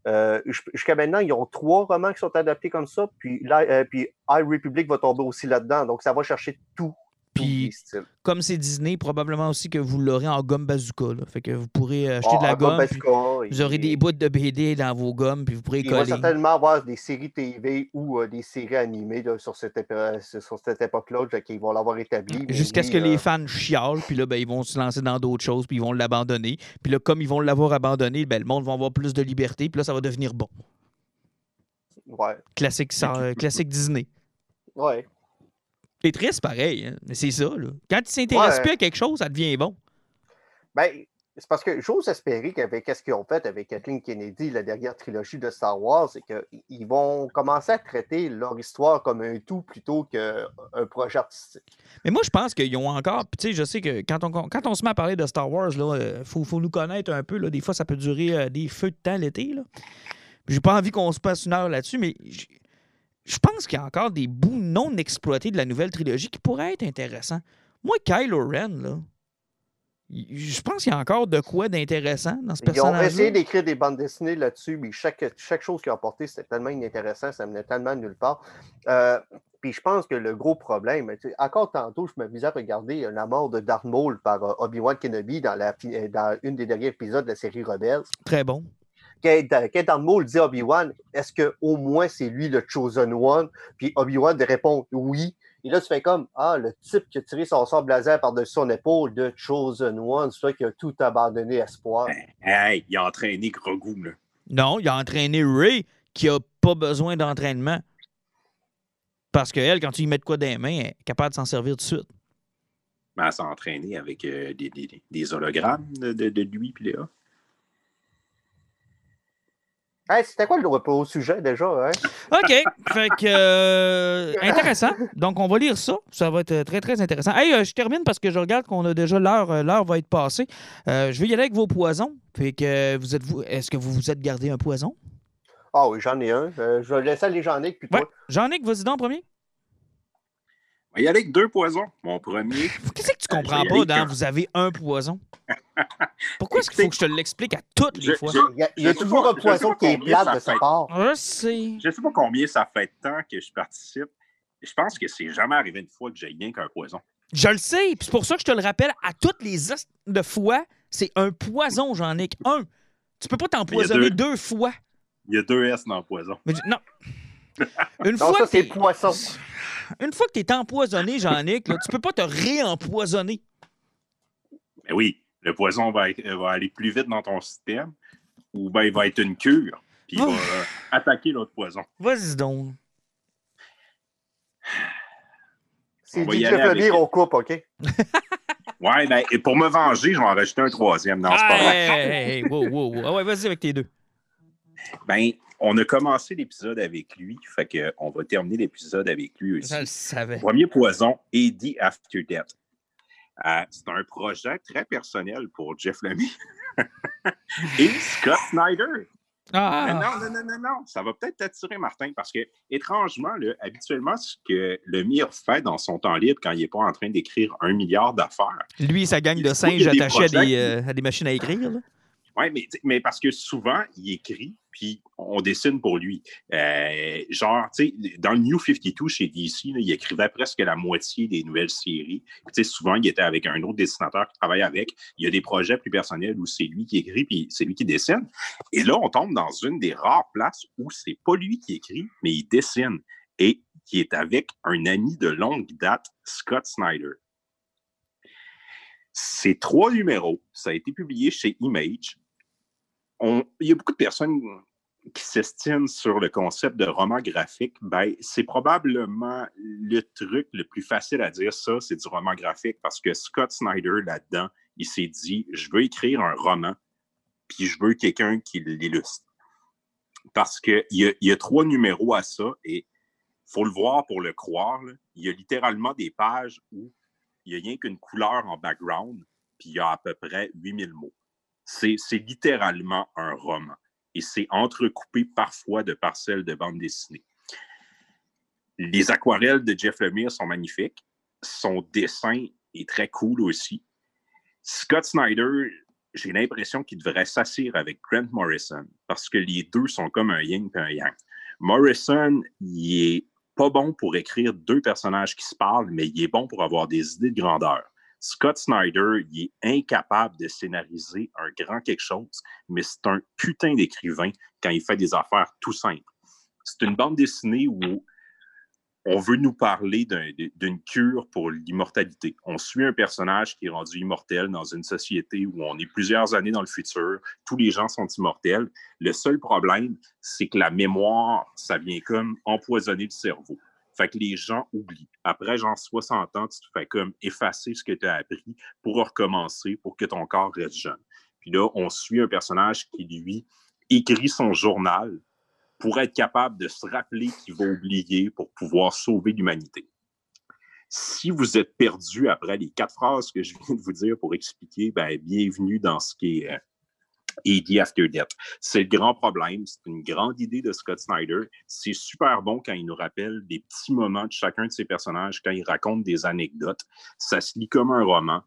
Euh, jusqu'à maintenant, ils ont trois romans qui sont adaptés comme ça, puis, là, euh, puis High Republic va tomber aussi là-dedans. Donc, ça va chercher tout puis, comme c'est Disney, probablement aussi que vous l'aurez en gomme bazooka. Fait que vous pourrez acheter de la gomme. vous aurez des bouts de BD dans vos gommes, puis vous pourrez coller. Il va certainement avoir des séries TV ou euh, des séries animées sur cette, sur cette époque-là qui vont l'avoir établi. Jusqu'à ce que les euh, fans chialent, puis là, ben, ils vont se lancer dans d'autres choses, puis ils vont l'abandonner. Puis là, comme ils vont l'avoir abandonné, ben, le monde va avoir plus de liberté, puis là, ça va devenir bon. Ouais. Classique, classique Disney. Ouais. C'est triste pareil, hein, mais c'est ça. Là. Quand tu s'intéresses plus à quelque chose, ça devient bon. Ben, c'est parce que j'ose espérer qu'avec ce qu'ils ont fait avec Kathleen Kennedy, la dernière trilogie de Star Wars, c'est qu'ils vont commencer à traiter leur histoire comme un tout plutôt qu'un projet artistique. Mais moi, je pense qu'ils ont encore. Tu sais, je sais que quand on, quand on se met à parler de Star Wars, il euh, faut, faut, nous connaître un peu. Là. Des fois, ça peut durer euh, des feux de temps l'été. J'ai pas envie qu'on se passe une heure là-dessus, mais je pense qu'il y a encore des bouts non exploités de la nouvelle trilogie qui pourraient être intéressants. Moi, Kylo Ren, là, je pense qu'il y a encore de quoi d'intéressant dans ce personnage. Ils ont essayé d'écrire des bandes dessinées là-dessus, mais chaque, chaque chose qu'ils ont apporté, c'était tellement inintéressant, ça menait tellement nulle part. Euh, puis je pense que le gros problème, encore tantôt, je me à regarder la mort de Darth Maul par euh, Obi-Wan Kenobi dans, la, dans une des derniers épisodes de la série Rebels. Très bon quand Darth Maul dit Obi-Wan, est-ce qu'au moins c'est lui le Chosen One? Puis Obi-Wan répond oui. Et là, tu fais comme, ah, le type qui a tiré son sort laser par-dessus son épaule de Chosen One, c'est toi qui a tout abandonné espoir. Hey, il a entraîné Grogu, là. Non, il a entraîné Ray, qui a pas besoin d'entraînement. Parce qu'elle, quand tu lui mets de quoi dans les mains, elle est capable de s'en servir tout de suite. Ben, elle s'est entraînée avec euh, des, des, des, hologrammes de, de, de lui et C'était quoi le au sujet déjà? Hein? OK. Fait que. Euh, intéressant. Donc, on va lire ça. Ça va être très, très intéressant. Hey, euh, je termine parce que je regarde qu'on a déjà l'heure. Euh, l'heure va être passée. je vais y aller avec vos poisons. Fait que vous êtes vous. Est-ce que vous vous êtes gardé un poison? Ah oui, j'en ai un. je vais laisser aller Jean-Nic puis toi. Jean-Nic, vas-y donc en premier. Il y a avec deux poisons. Mon premier. Qu'est-ce comprends pas dans Vous avez un poison? Pourquoi est-ce qu'il faut que je te l'explique à toutes les fois? Il y a, toujours un poison qui est plate de sa part. Je sais. Je sais pas combien ça fait de temps que je participe. Je pense que c'est jamais arrivé une fois que j'ai rien qu'un poison. Je le sais. C'est pour ça que je te le rappelle à toutes les de fois. C'est un poison, j'en ai un. Tu peux pas t'empoisonner deux... fois. Il y a deux S dans le poison. non. Une non, fois ça, c'est poisson. Une fois que tu es empoisonné, Jean-Nic, tu peux pas te réempoisonner. Mais ben oui, le poison va, aller plus vite dans ton système ou ben, il va être une cure, puis il va euh, attaquer l'autre poison. Vas-y donc. C'est dit que le dire, on coupe, OK? ouais, ben, et pour me venger, je vais en rajouter un troisième. Non, c'est pas vrai. Hey, wow, wow, Ah ouais, vas-y avec tes deux. Ben, on a commencé l'épisode avec lui, fait qu'on va terminer l'épisode avec lui aussi. Je le savais. Premier poison, Eddie After Death. Euh, c'est un projet très personnel pour Jeff Lemmy et Scott Snyder. Ah. non, non, non, non, non, ça va peut-être t'attirer, Martin, parce que, étrangement, habituellement, ce que le Mire fait dans son temps libre quand il n'est pas en train d'écrire un milliard d'affaires. Lui, sa gang de singes attachés à des, euh, à des, machines à écrire. Oui, mais, mais parce que souvent, il écrit, puis on dessine pour lui. Euh, genre, tu sais, dans le New 52 chez DC, il écrivait presque la moitié des nouvelles séries. Tu sais, souvent, il était avec un autre dessinateur qui travaille avec. Il y a des projets plus personnels où c'est lui qui écrit, puis c'est lui qui dessine. Et là, on tombe dans une des rares places où c'est pas lui qui écrit, mais il dessine. Et qui est avec un ami de longue date, Scott Snyder. Ces trois numéros, ça a été publié chez Image il y a beaucoup de personnes qui s'estime sur le concept de roman graphique, ben, c'est probablement le truc le plus facile à dire, ça, c'est du roman graphique, parce que Scott Snyder, là-dedans, il s'est dit, je veux écrire un roman, puis je veux quelqu'un qui l'illustre. Parce qu'il y, y, a trois numéros à ça, et faut le voir pour le croire. Il y a littéralement des pages où il n'y a rien qu'une couleur en background, puis il y a à peu près 8000 mots. C'est littéralement un roman. Et c'est entrecoupé parfois de parcelles de bande dessinée. Les aquarelles de Jeff Lemire sont magnifiques. Son dessin est très cool aussi. Scott Snyder, j'ai l'impression qu'il devrait s'assire avec Grant Morrison parce que les deux sont comme un yin et un yang. Morrison, il est pas bon pour écrire deux personnages qui se parlent, mais il est bon pour avoir des idées de grandeur. Scott Snyder, il est incapable de scénariser un grand quelque chose, mais c'est un putain d'écrivain quand il fait des affaires tout simples. C'est une bande dessinée où on veut nous parler d'une cure pour l'immortalité. On suit un personnage qui est rendu immortel dans une société où on est plusieurs années dans le futur, tous les gens sont immortels. Le seul problème, c'est que la mémoire, ça vient comme empoisonner le cerveau. Fait que les gens oublient. Après, genre 60 ans, tu te fais comme effacer ce que tu as appris pour recommencer, pour que ton corps reste jeune. Puis là, on suit un personnage qui, lui, écrit son journal pour être capable de se rappeler qu'il va oublier pour pouvoir sauver l'humanité. Si vous êtes perdu après les quatre phrases que je viens de vous dire pour expliquer, ben, bienvenue dans ce qui est AD After Death. C'est le grand problème. C'est une grande idée de Scott Snyder. C'est super bon quand il nous rappelle des petits moments de chacun de ses personnages, quand il raconte des anecdotes. Ça se lit comme un roman.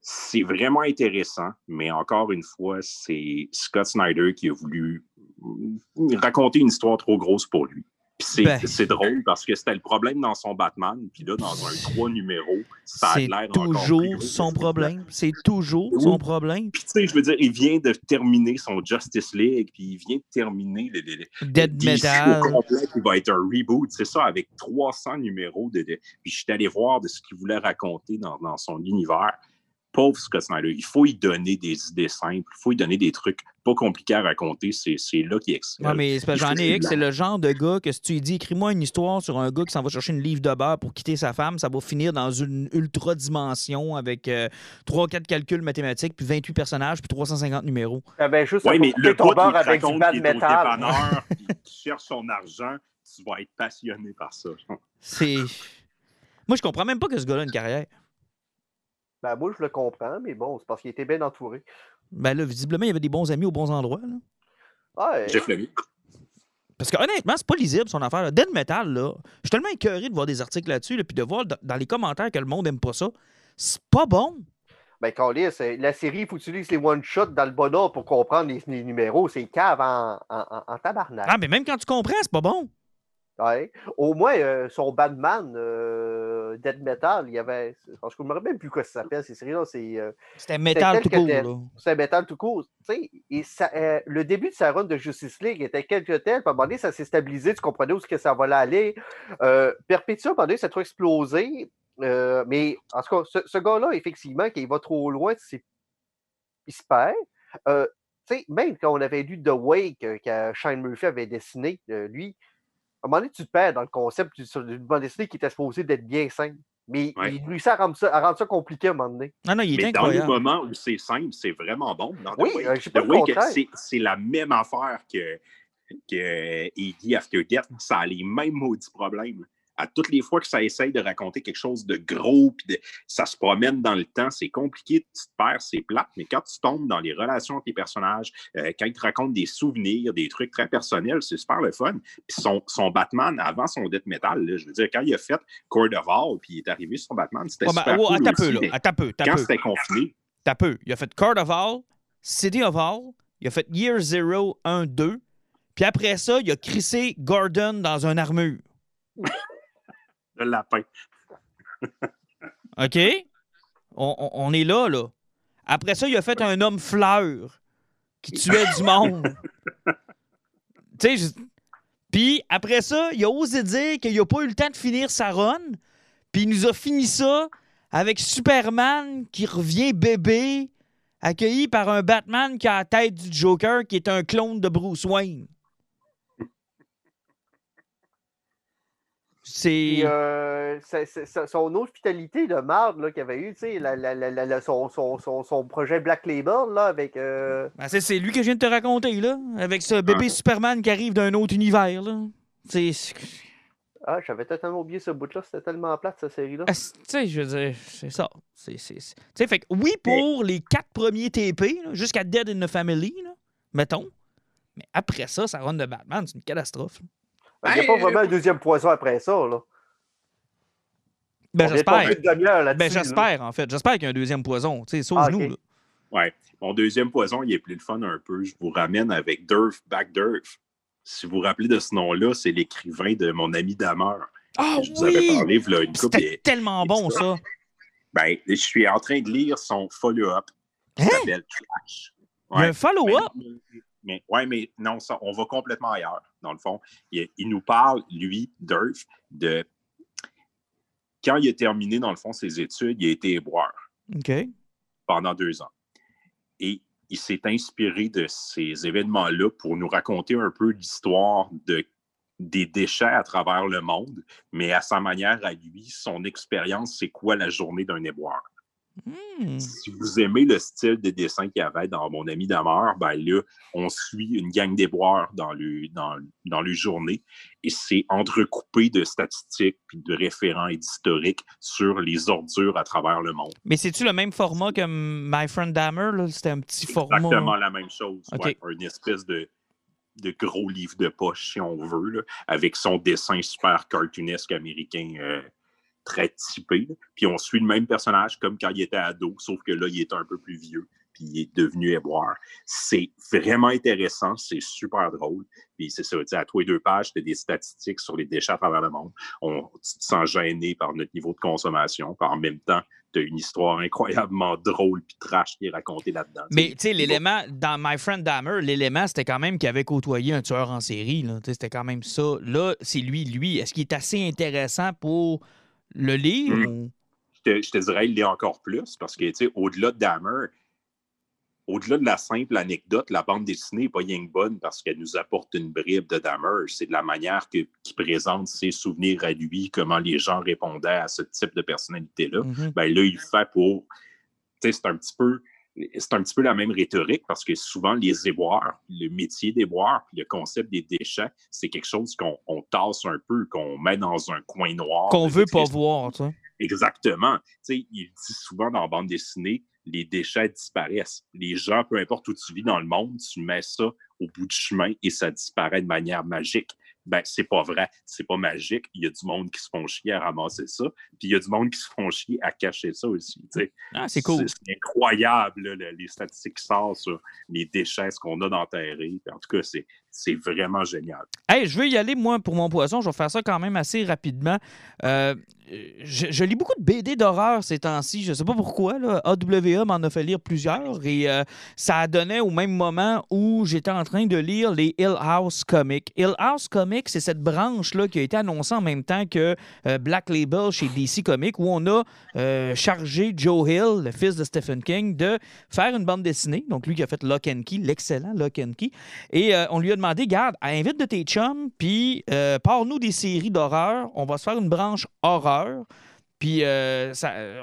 C'est vraiment intéressant, mais encore une fois, c'est Scott Snyder qui a voulu raconter une histoire trop grosse pour lui. Ben. c'est drôle parce que c'était le problème dans son Batman, puis là, dans un trois numéros, ça a l'air toujours son problème. C'est toujours son problème. Puis tu sais, je veux dire, il vient de terminer son Justice League, puis il vient de terminer le, Dead Metal. complet qui va être un reboot. C'est ça, avec 300 numéros. De, Puis je suis allé voir de ce qu'il voulait raconter dans, dans son univers pauvre Scott Snyder. Il faut y donner des idées simples, il faut y donner des trucs pas compliqués à raconter. C'est là qu'il excelle. Oui, mais j'en ai c'est le genre de gars que si tu lui dis écris-moi une histoire sur un gars qui s'en va chercher une livre de beurre pour quitter sa femme, ça va finir dans une ultra dimension avec euh, 3-4 calculs mathématiques, puis 28 personnages, puis 350 numéros. Ah ben, juste mais le ton beurre avec du bad métal. qui cherche son argent, tu vas être passionné par ça. C'est. Moi, je comprends même pas que ce gars-là a une carrière. Ben, moi, je le comprends, mais bon, c'est parce qu'il était bien entouré. Ben là, visiblement, il y avait des bons amis aux bons endroits. Là. Ouais. Jeff Lamy. Parce que honnêtement, c'est pas lisible son affaire. Dead Metal, là, je suis tellement écœuré de voir des articles là-dessus, puis de voir dans les commentaires que le monde aime pas ça. C'est pas bon. Ben, Carlis, la série, il faut utiliser les one-shots dans le bon ordre pour comprendre les, numéros. C'est cave en, en, en, tabarnak. Ah, mais même quand tu comprends, c'est pas bon. Ouais. Au moins, euh, son Batman, euh, Dead Metal, il y avait. Je ne me rappelle même plus quoi ça s'appelle, ces séries-là. Euh, c'était Metal tout court. C'était Metal tout court. Et ça, le début de sa run de Justice League était quelque tel. À un moment donné, ça s'est stabilisé. Tu comprenais où -ce que ça allait aller. Perpetua, à un moment donné, ça a trop explosé. mais en tout cas, ce, gars-là, effectivement, qui va trop loin, il se perd. même quand on avait lu The Wake, que Shane Murphy avait dessiné, lui, un moment donné, tu te perds dans le concept d'une bande dessinée qui était supposée d'être bien simple. Mais il réussit à rendre, ça, à rendre ça compliqué à un moment donné. Non, non, il est Mais dans le moment où c'est simple, c'est vraiment bon. oui, euh, je sais pas le C'est la même affaire que, que Eddie After Death. Ça a les mêmes maudits problèmes à toutes les fois que ça essaye de raconter quelque chose de gros, puis ça se promène dans le temps, c'est compliqué, tu te perds, c'est plate, mais quand tu tombes dans les relations avec les personnages, euh, quand ils te racontent des souvenirs, des trucs très personnels, c'est super le fun. Puis son, son, Batman, avant son Death Metal, je veux dire, quand il a fait Court of All, puis il est arrivé sur son Batman, c'était super oh, cool peu, là, peu, Quand c'était confiné. T'as peu. Il a fait Court of All, City of All, il a fait Year Zero 1, 2, puis après ça, il a crissé Gordon dans un armure. le lapin. OK? On, est là, là. Après ça, il a fait un homme fleur qui tuait du monde. tu sais, puis après ça, il a osé dire qu'il n'a pas eu le temps de finir sa run. Puis il nous a fini ça avec Superman qui revient bébé accueilli par un Batman qui a la tête du Joker, qui est un clone de Bruce Wayne. C'est. Euh, sa- son hospitalité de marde qu'il avait eu, tu sais, la- la- la- son, son- son- son projet Black Label là, avec. euh, Ben, c'est, c'est lui que je viens de te raconter, là, avec ce bébé Superman qui arrive d'un autre univers, là. C'est. c'est- Ah, j'avais totalement oublié ce bout-là, c'était tellement plate cette série-là. Ah, c'est- Tu sais, je veux dire, c'est ça. C'est, c'est, c'est- Tu sais, fait que oui, pour les quatre premiers TP, jusqu'à Dead in the Family, là, mettons. Mais après ça, ça run de Batman, c'est une catastrophe. là. Il n'y a Ben, pas vraiment un deuxième poison après ça. Là. Ben, j'espère. Ben, j'espère, en fait. J'espère qu'il y a un deuxième poison. Tu sais, sauve-nous, Ah. Ouais. Mon deuxième poison, il est plus le fun un peu. Je vous ramène avec Durf, Back Durf. Si vous vous rappelez de ce nom-là, c'est l'écrivain de mon ami Damer. Ah je vous avais oui! parlé, voilà une couple C'était tellement bon, ça. Ben, je suis en train de lire son follow-up qui Hein? s'appelle Trash. Il y a un follow-up? Mais, mais- ouais, mais non, ça, on va complètement ailleurs, dans le fond. Il, il nous parle, lui, Durf, de quand il a terminé, dans le fond, ses études, il a été éboueur pendant deux ans. Et il s'est inspiré de ces événements-là pour nous raconter un peu l'histoire de, des déchets à travers le monde, mais à sa manière à lui, son expérience, c'est quoi la journée d'un éboueur? Hmm. Si vous aimez le style de dessin qu'il y avait dans Mon ami Damer, ben là, on suit une gang d'éboueurs dans le, dans, dans le journée et c'est entrecoupé de statistiques, puis de référents et d'historiques sur les ordures à travers le monde. Mais c'est-tu le même format que My Friend Dammer? C'était un petit format. Exactement la même chose. Ouais. une espèce de, de gros livre de poche, si on veut, là, avec son dessin super cartoonesque américain euh, très typé. Puis on suit le même personnage comme quand il était ado, sauf que là, il est un peu plus vieux, puis il est devenu éboueur. C'est vraiment intéressant, c'est super drôle. Puis c'est ça, tu sais, à toi et deux pages, tu as des statistiques sur les déchets à travers le monde. On tu te sens gêné par notre niveau de consommation, puis en même temps, tu as une histoire incroyablement drôle puis trash qui est racontée là-dedans. Mais tu sais, l'élément, dans My Friend Dammer, l'élément, c'était quand même qu'il avait côtoyé un tueur en série. C'était quand même ça. Là, c'est lui, lui. Est-ce qu'il est assez intéressant pour le lire? Mm. ou- je te, je te dirais, il l'est encore plus parce que, tu sais, au-delà de Dahmer, au-delà de la simple anecdote, la bande dessinée n'est pas rien que bonne parce qu'elle nous apporte une bribe de Dahmer. C'est de la manière qu'il présente ses souvenirs à lui, comment les gens répondaient à ce type de personnalité-là. Mhm. Ben là, il le fait pour. Tu sais, c'est un petit peu. C'est un petit peu la même rhétorique parce que souvent, les éboueurs, le métier d'éboueur, puis le concept des déchets, c'est quelque chose qu'on on tasse un peu, qu'on met dans un coin noir. Qu'on veut pas voir, tu sais. Exactement. Tu sais, il dit souvent dans la bande dessinée, les déchets disparaissent. Les gens, peu importe où tu vis dans le monde, tu mets ça au bout du chemin et ça disparaît de manière magique. Ben, c'est pas vrai. C'est pas magique. Il y a du monde qui se font chier à ramasser ça. Puis il y a du monde qui se font chier à cacher ça aussi. tu sais. Ah, c'est cool. C'est incroyable, là, le- les statistiques qui sortent sur les déchets, qu'on a d'enterré. En tout cas, c'est c'est vraiment génial. Hey, je veux y aller, moi, pour mon poisson. Je vais faire ça quand même assez rapidement. Euh, je, lis beaucoup de BD d'horreur ces temps-ci. Je sais pas pourquoi. Là. AWA m'en a fait lire plusieurs. Et euh, ça donné au même moment où j'étais en train de lire les Hill House Comics. Hill House Comics, c'est cette branche-là qui a été annoncée en même temps que euh, Black Label chez DC Comics, où on a euh, chargé Joe Hill, le fils de Stephen King, de faire une bande dessinée. Donc, lui qui a fait Lock and Key, l'excellent Lock and Key. Et on lui a demandé, garde, invite de tes chums, puis euh, pars-nous des séries d'horreur. On va se faire une branche horreur. Puis euh,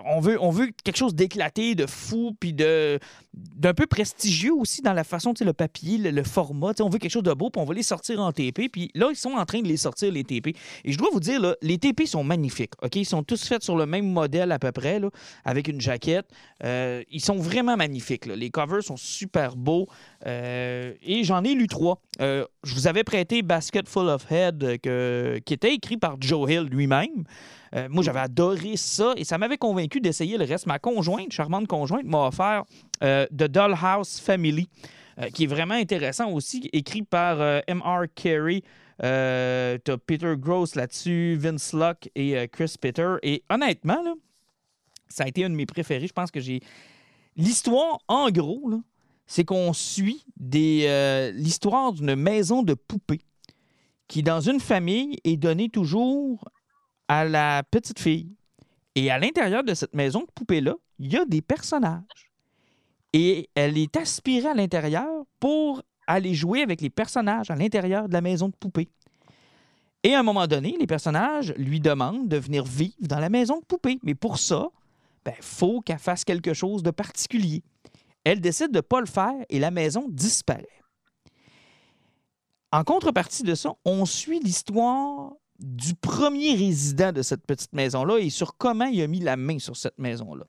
on, veut, on veut quelque chose d'éclaté, de fou, puis de d'un peu prestigieux aussi dans la façon, tu sais, le papier, le, format. On veut quelque chose de beau, puis on va les sortir en TP. Puis là, ils sont en train de les sortir, les TP. Et je dois vous dire, là, les TP sont magnifiques. Ils sont tous faits sur le même modèle à peu près, avec une jaquette. Euh, ils sont vraiment magnifiques. Les covers sont super beaux. Euh, et j'en ai lu trois. Euh, je vous avais prêté Basket Full of Head, qui était écrit par Joe Hill lui-même. Moi, j'avais adoré ça et ça m'avait convaincu d'essayer le reste. Ma conjointe, charmante conjointe, m'a offert euh, The Dollhouse Family, euh, qui est vraiment intéressant aussi, écrit par euh, M.R. Carey. Euh, T'as Peter Gross là-dessus, Vince Luck et euh, Chris Peter. Et honnêtement, ça a été un de mes préférés. Je pense que j'ai. L'histoire, en gros, c'est qu'on suit euh, l'histoire d'une maison de poupées qui, dans une famille, est donnée toujours à la petite fille. Et à l'intérieur de cette maison de poupées-là, il y a des personnages. Et elle est aspirée à l'intérieur pour aller jouer avec les personnages à l'intérieur de la maison de poupée. Et à un moment donné, les personnages lui demandent de venir vivre dans la maison de poupée. Mais pour ça, il ben, faut qu'elle fasse quelque chose de particulier. Elle décide de ne pas le faire et la maison disparaît. En contrepartie de ça, on suit l'histoire du premier résident de cette petite maison-là et sur comment il a mis la main sur cette maison-là.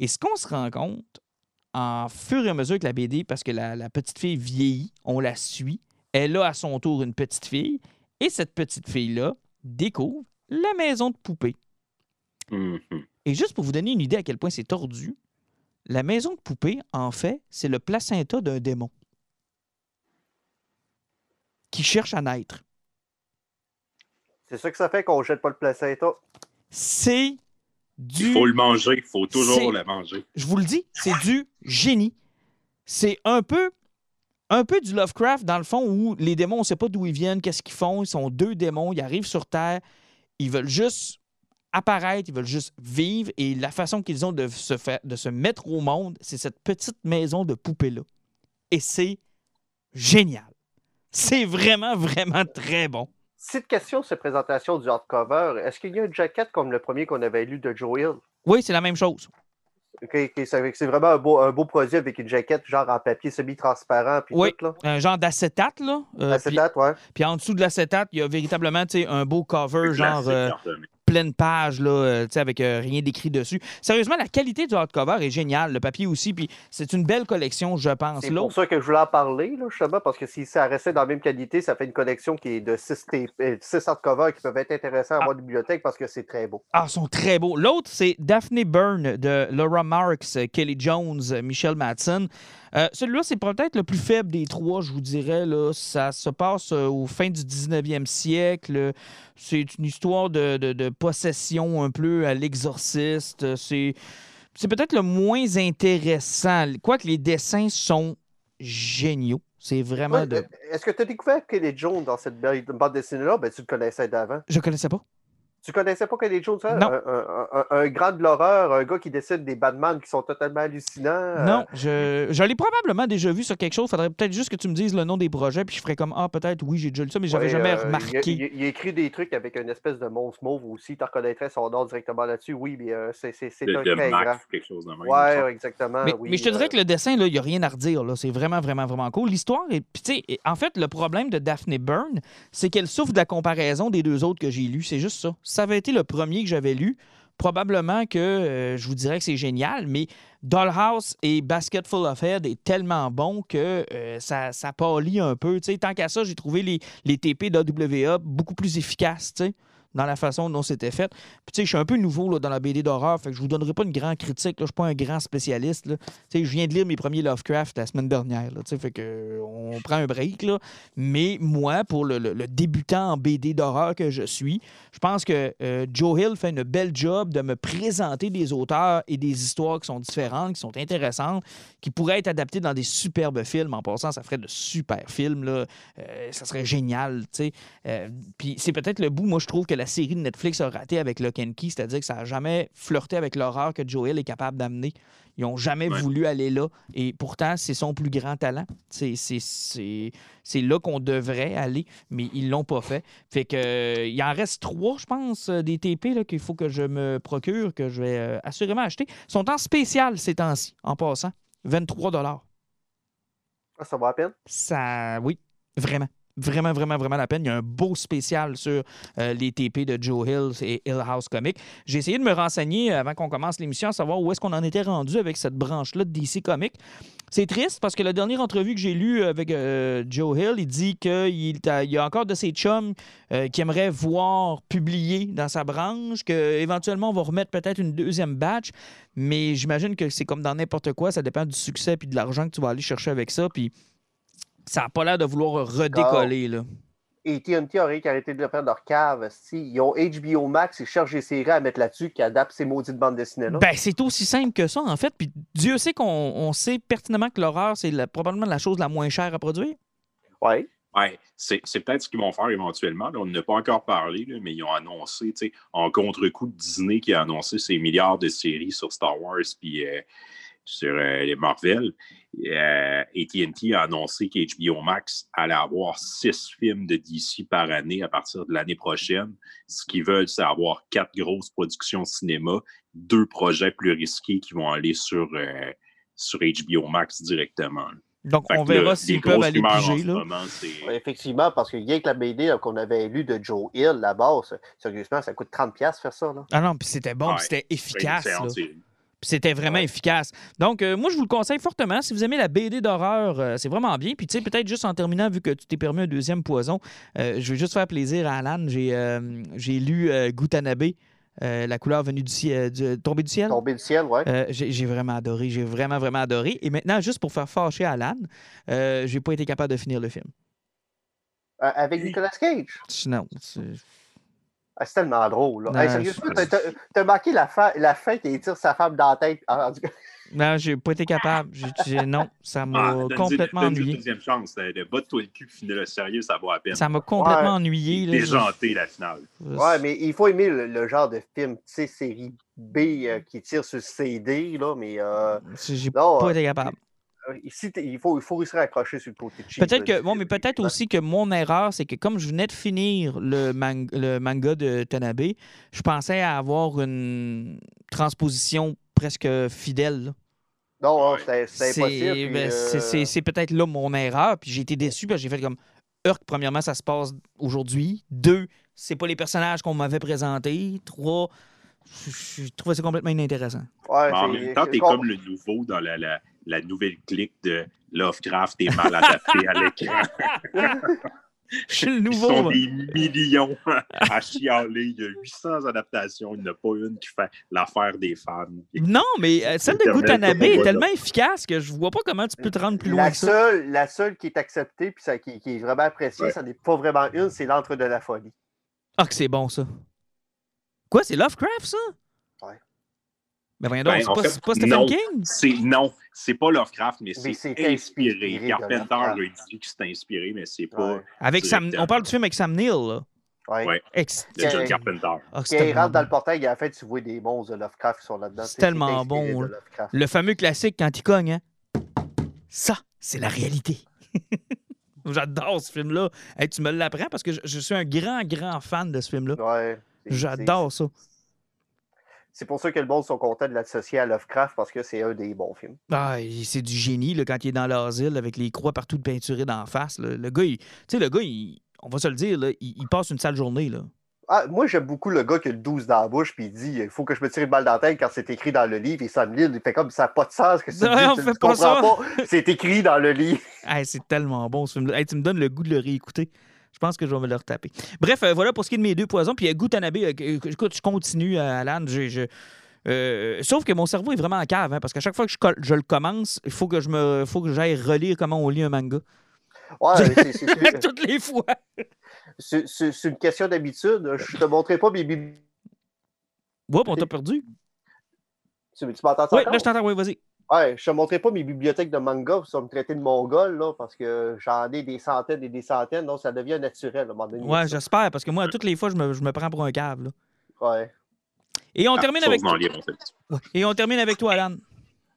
Et ce qu'on se rend compte, en fur et à mesure que la BD, parce que la, petite fille vieillit, on la suit, elle a à son tour une petite fille, et cette petite fille-là découvre la maison de poupée. Mm-hmm. Et juste pour vous donner une idée à quel point c'est tordu, la maison de poupée, en fait, c'est le placenta d'un démon qui cherche à naître. C'est ça que ça fait qu'on jette pas le placenta. C'est du. Il faut le manger, il faut toujours le manger. Je vous le dis, c'est du génie. C'est un peu, un peu du Lovecraft, dans le fond, où les démons, on ne sait pas d'où ils viennent, qu'est-ce qu'ils font. Ils sont deux démons, ils arrivent sur Terre, ils veulent juste apparaître, ils veulent juste vivre. Et la façon qu'ils ont de se, faire, de se mettre au monde, c'est cette petite maison de poupée-là. Et c'est génial. C'est vraiment, vraiment très bon. Cette question, cette présentation du hardcover, est-ce qu'il y a une jaquette comme le premier qu'on avait lu de Joe Hill? Oui, c'est la même chose. OK, c'est vraiment un beau, un beau, produit avec une jaquette genre en papier semi-transparent. Oui, tout, là. un genre d'acétate. là. Euh, acétate, oui. Puis en dessous de l'acétate, il y a véritablement un beau cover genre pleine page, là, euh, avec euh, rien d'écrit dessus. Sérieusement, la qualité du hardcover est géniale, le papier aussi, puis c'est une belle collection, je pense. C'est pour ça que je voulais en parler, là, justement, parce que si ça restait dans la même qualité, ça fait une collection qui est de six, euh, hardcovers qui peuvent être intéressants à avoir ah. bibliothèque parce que c'est très beau. Ah, ils sont très beaux. L'autre, c'est Daphne Byrne de Laura Marks, Kelly Jones, Michelle Madsen. Celui-là, c'est peut-être le plus faible des trois, je vous dirais. Là. Ça se passe au fin du 19e siècle. C'est une histoire de, possession un peu à l'exorciste. C'est, c'est peut-être le moins intéressant. Quoique les dessins sont géniaux. C'est vraiment de. Est-ce que tu as découvert Kelly Jones dans cette bande dessinée-là? Ben, tu le connaissais d'avant. Je ne connaissais pas. Tu connaissais pas Kelly Jones, ça? Non. Un, grand de l'horreur, un gars qui décide des Batman qui sont totalement hallucinants. Euh. Non, je, je l'ai probablement déjà vu sur quelque chose. Faudrait peut-être juste que tu me dises le nom des projets, puis je ferais comme Ah, peut-être, oui, j'ai déjà lu ça, mais j'avais jamais euh, remarqué. Il, a écrit des trucs avec une espèce de monstre mauve aussi. Tu reconnaîtrais son nom directement là-dessus. Oui, mais euh, c'est un très grand. quelque chose de même. Ouais, exactement. Mais, mais je te dirais que le dessin, il n'y a rien à redire. C'est vraiment, vraiment, vraiment cool. L'histoire est. Puis, tu sais, en fait, le problème de Daphne Byrne, c'est qu'elle souffre de la comparaison des deux autres que j'ai lus. C'est juste ça. Ça avait été le premier que j'avais lu, probablement que euh, je vous dirais que c'est génial, mais Dollhouse et Basket Full of Head est tellement bon que euh, ça, ça pâlit un peu. tant qu'à ça, j'ai trouvé les, les TP d'AWA beaucoup plus efficaces dans la façon dont c'était fait. Tu sais, je suis un peu nouveau là, dans la BD d'horreur, fait que je vous donnerai pas une grande critique. Je suis pas un grand spécialiste. Tu sais, je viens de lire mes premiers Lovecraft la semaine dernière. Là, fait que on prend un break. Là. Mais moi, pour le, débutant en BD d'horreur que je suis, je pense que euh, Joe Hill fait une belle job de me présenter des auteurs et des histoires qui sont différentes, qui sont intéressantes, qui pourraient être adaptées dans des superbes films. En passant, ça ferait de super films. Là. Euh, ça serait génial. Euh, puis c'est peut-être le bout, moi, je trouve que série de Netflix a raté avec Lock and Key, c'est-à-dire que ça n'a jamais flirté avec l'horreur que Joel est capable d'amener. Ils n'ont jamais voulu aller là. Et pourtant, c'est son plus grand talent. C'est là qu'on devrait aller, mais ils ne l'ont pas fait. Fait que euh, il en reste trois, je pense, euh, des TP qu'il faut que je me procure, que je vais euh, assurément acheter. Ils sont en spécial ces temps-ci, en passant. 23 ah, Ça va à peine? Ça, oui, vraiment vraiment, vraiment, vraiment la peine. Il y a un beau spécial sur euh, les TP de Joe Hill et Hill House Comics. J'ai essayé de me renseigner avant qu'on commence l'émission, à savoir où est-ce qu'on en était rendu avec cette branche-là de DC Comics. C'est triste parce que la dernière entrevue que j'ai lue avec euh, Joe Hill, il dit qu'il y a encore de ses chums euh, qui aimeraient voir publier dans sa branche, qu'éventuellement on va remettre peut-être une deuxième batch, mais j'imagine que c'est comme dans n'importe quoi, ça dépend du succès et de l'argent que tu vas aller chercher avec ça. Puis ça n'a pas l'air de vouloir redécoller. Là. Et TNT aurait arrêté de le faire leur cave. Si, ils ont HBO Max, ils cherchent des séries à mettre là-dessus qui adaptent ces maudites bandes dessinées-là. Ben, c'est aussi simple que ça, en fait. Puis Dieu sait qu'on sait pertinemment que l'horreur, c'est probablement la chose la moins chère à produire. Oui. Ouais, c'est peut-être ce qu'ils vont faire éventuellement. on n'a pas encore parlé, mais ils ont annoncé, en contre-coup de Disney qui a annoncé ses milliards de séries sur Star Wars puis euh, sur euh, les Marvel. Euh, AT&T a annoncé qu'HBO Max allait avoir six films de DC par année à partir de l'année prochaine. Ce qu'ils veulent, c'est avoir quatre grosses productions cinéma, deux projets plus risqués qui vont aller sur, euh, sur HBO Max directement. Donc, Fait on verra s'ils peuvent aller piger, là. moment, Ouais, effectivement, parce que rien que la BD qu'on avait lu de Joe Hill, la base, sérieusement, ça coûte 30$ faire ça. Là. Ah non, puis c'était bon, Ouais, puis c'était efficace. là. C'était vraiment Ouais. efficace. Donc, euh, moi, je vous le conseille fortement. Si vous aimez la BD d'horreur, euh, c'est vraiment bien. Puis, tu sais, peut-être juste en terminant, vu que tu t'es permis un deuxième poison, euh, je veux juste faire plaisir à Alan. J'ai j'ai lu Gutanabe, euh, La couleur venue du ciel, du- tombée du ciel. Tomber du ciel, ouais. Euh, j'ai vraiment adoré. J'ai vraiment, vraiment adoré. Et maintenant, juste pour faire fâcher Alan, euh, j'ai pas été capable de finir le film. Avec Nicolas Cage. C'est- Ah, c'est tellement drôle. Là. Non, Hey, sérieusement, je- t'as- t'as t'as marqué la fin, la fin qu'il tire sa femme dans la tête. Ah, en tout cas, non, j'ai pas été capable. J'ai- j'ai- non, ça Ah, m'a complètement donne-lui une ennuyé. deuxième chance. euh, Le bas de toi le cul, finir le sérieux, ça vaut la peine. Ça m'a complètement Ouais. ennuyé. là. Déjanté, la finale. Ouais, mais il faut aimer le, le genre de film, tu sais, série B euh, qui tire sur CD, là, mais euh, J'ai non, pas euh, été capable. Euh, ici, il faut, il faut réussir à accrocher sur le côté cheap. Peut-être que, bon, mais peut-être aussi que mon erreur, c'est que comme je venais de finir le, mang- le manga de Tanabe, je pensais à avoir une transposition presque fidèle. là. Non, Ouais. c'était c'était impossible. puis, ben, c'est- euh, c'est- c'est peut-être là mon erreur, puis j'ai été déçu, parce que j'ai fait comme Urk, premièrement, ça se passe aujourd'hui. Deux, c'est pas les personnages qu'on m'avait présentés. Trois, je, je trouvais ça complètement inintéressant. ouais, Mais en c'est- même temps, t'es com- comme le nouveau dans la, la, la nouvelle clique de Lovecraft et mal adapté à l'écran. Je suis le Ils nouveau. sont moi. des millions à chialer. Il y a 800 adaptations. Il n'y en a pas une qui fait l'affaire des fans. Non, mais euh, celle de Gutanabe est tellement efficace que je vois pas comment tu peux te rendre plus loin La que ça. seule, la seule qui est acceptée puis ça, qui, qui est vraiment appréciée, Ouais. ça n'est pas vraiment une, c'est l'entre de la folie. Ah, que c'est bon, ça. Quoi, c'est Lovecraft, ça? Ouais. Mais voyons donc, Ben, c'est pas, fait, c'est pas Stephen non. King? C'est non, c'est pas Lovecraft, mais Mais c'est inspiré. Carpenter a dit que c'est inspiré, mais c'est pas Ouais. Avec Sam, on parle du film avec Sam Neill, là. Ouais. Ouais. Ex- de John Carpenter. Ah, Quand il rentre dans le portail, en fait, tu vois des monstres de Lovecraft qui sont là-dedans. C'est tellement bon. Lovecraft. Le fameux classique quand il cogne, hein? Ça, c'est la réalité. J'adore ce film-là. Hey, tu me l'apprends parce que je, je suis un grand, grand fan de ce film-là. Ouais. J'adore ça. C'est- pour ça que le monde sont contents de l'associer à Lovecraft parce que c'est un des bons films. Ah, c'est du génie là, quand il est dans l'asile avec les croix partout de peinturées d'en face. là. Le gars, il- tu sais, le gars, il- on va se le dire, là, il, il passe une sale journée. Là. Ah, moi, j'aime beaucoup le gars qui a le 12 dans la bouche puis il dit il faut que je me tire une balle dans la tête quand c'est écrit dans le livre. Et Sam Neill, il fait comme ça n'a pas de sens que tu Non, dis, on tu fait ne pas comprends pas. C'est écrit dans le livre. Hey, c'est tellement bon ce film-là. Hey, tu me donnes le goût de le réécouter. Je pense que je vais me le retaper. Bref, euh, voilà pour ce qui est de mes deux poisons. Puis euh, Gutanabe, euh, écoute, je continue, Alan. je- euh, sauf que mon cerveau est vraiment en cave, hein, parce qu'à chaque fois que je, je le commence, il faut que je me, faut que j'aille relire comment on lit un manga. Ouais, c'est- Toutes les fois. c'est une question d'habitude. Je te montrerai pas mes bibliothèques. Oups, on t'a perdu. Tu, tu m'entends Oui, là, je t'entends. Oui, vas-y. Ouais, je te montrerai pas mes bibliothèques de manga, ça va me traiter de mongol, là, parce que j'en ai des centaines et des centaines, donc ça devient naturel à un moment donné. Ouais, j'espère, parce que moi, toutes les fois, je me, je me prends pour un cave. là. Ouais. Et on Ah, termine avec fait. Et on termine avec toi, Alan.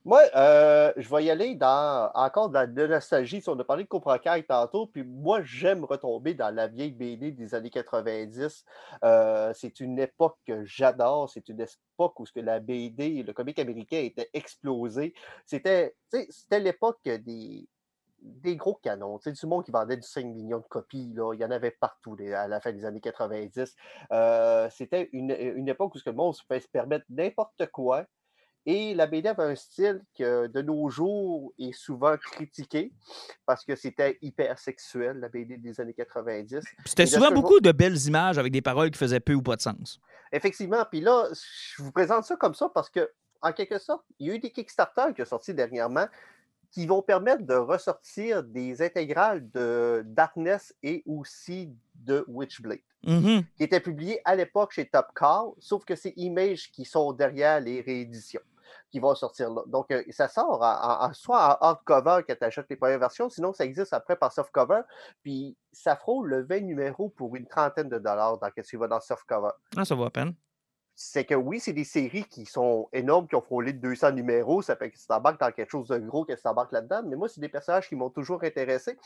Moi, euh, je vais y aller dans encore de la nostalgie. On a parlé de Cobra tantôt, puis moi, j'aime retomber dans la vieille BD des années 90. Euh, c'est une époque que j'adore. C'est une époque où ce que la BD, le comique américain était explosé. C'était c'était l'époque des, des gros canons. Tu sais, du monde qui vendait du 5 millions de copies. Là. Il y en avait partout à la fin des années 90. Euh, C'était une, une époque où ce que le monde se pouvait se permettre n'importe quoi. Et la BD avait un style que de nos jours est souvent critiqué parce que c'était hyper sexuel, la BD des années 90. C'était souvent beaucoup de belles images avec des paroles qui faisaient peu ou pas de sens. Effectivement, puis là, je vous présente ça comme ça parce que, en quelque sorte, il y a eu des Kickstarter qui sont sortis dernièrement qui vont permettre de ressortir des intégrales de Darkness et aussi de Witchblade. Mhm. qui était publié à l'époque chez Top Call, sauf que c'est Image qui sont derrière les rééditions qui vont sortir là. Donc, euh, ça sort en- en- en- soit en hardcover quand tu achètes les premières versions, sinon ça existe après par softcover. Puis ça frôle le 20 numéros pour une trentaine de dollars dans ce que tu vas dans softcover. Ah, ça vaut à peine. c'est que oui, c'est des séries qui sont énormes, qui ont frôlé de 200 numéros. Ça fait que tu t'embarques dans quelque chose de gros, que tu t'embarques là-dedans. Mais moi, c'est des personnages qui m'ont toujours intéressé.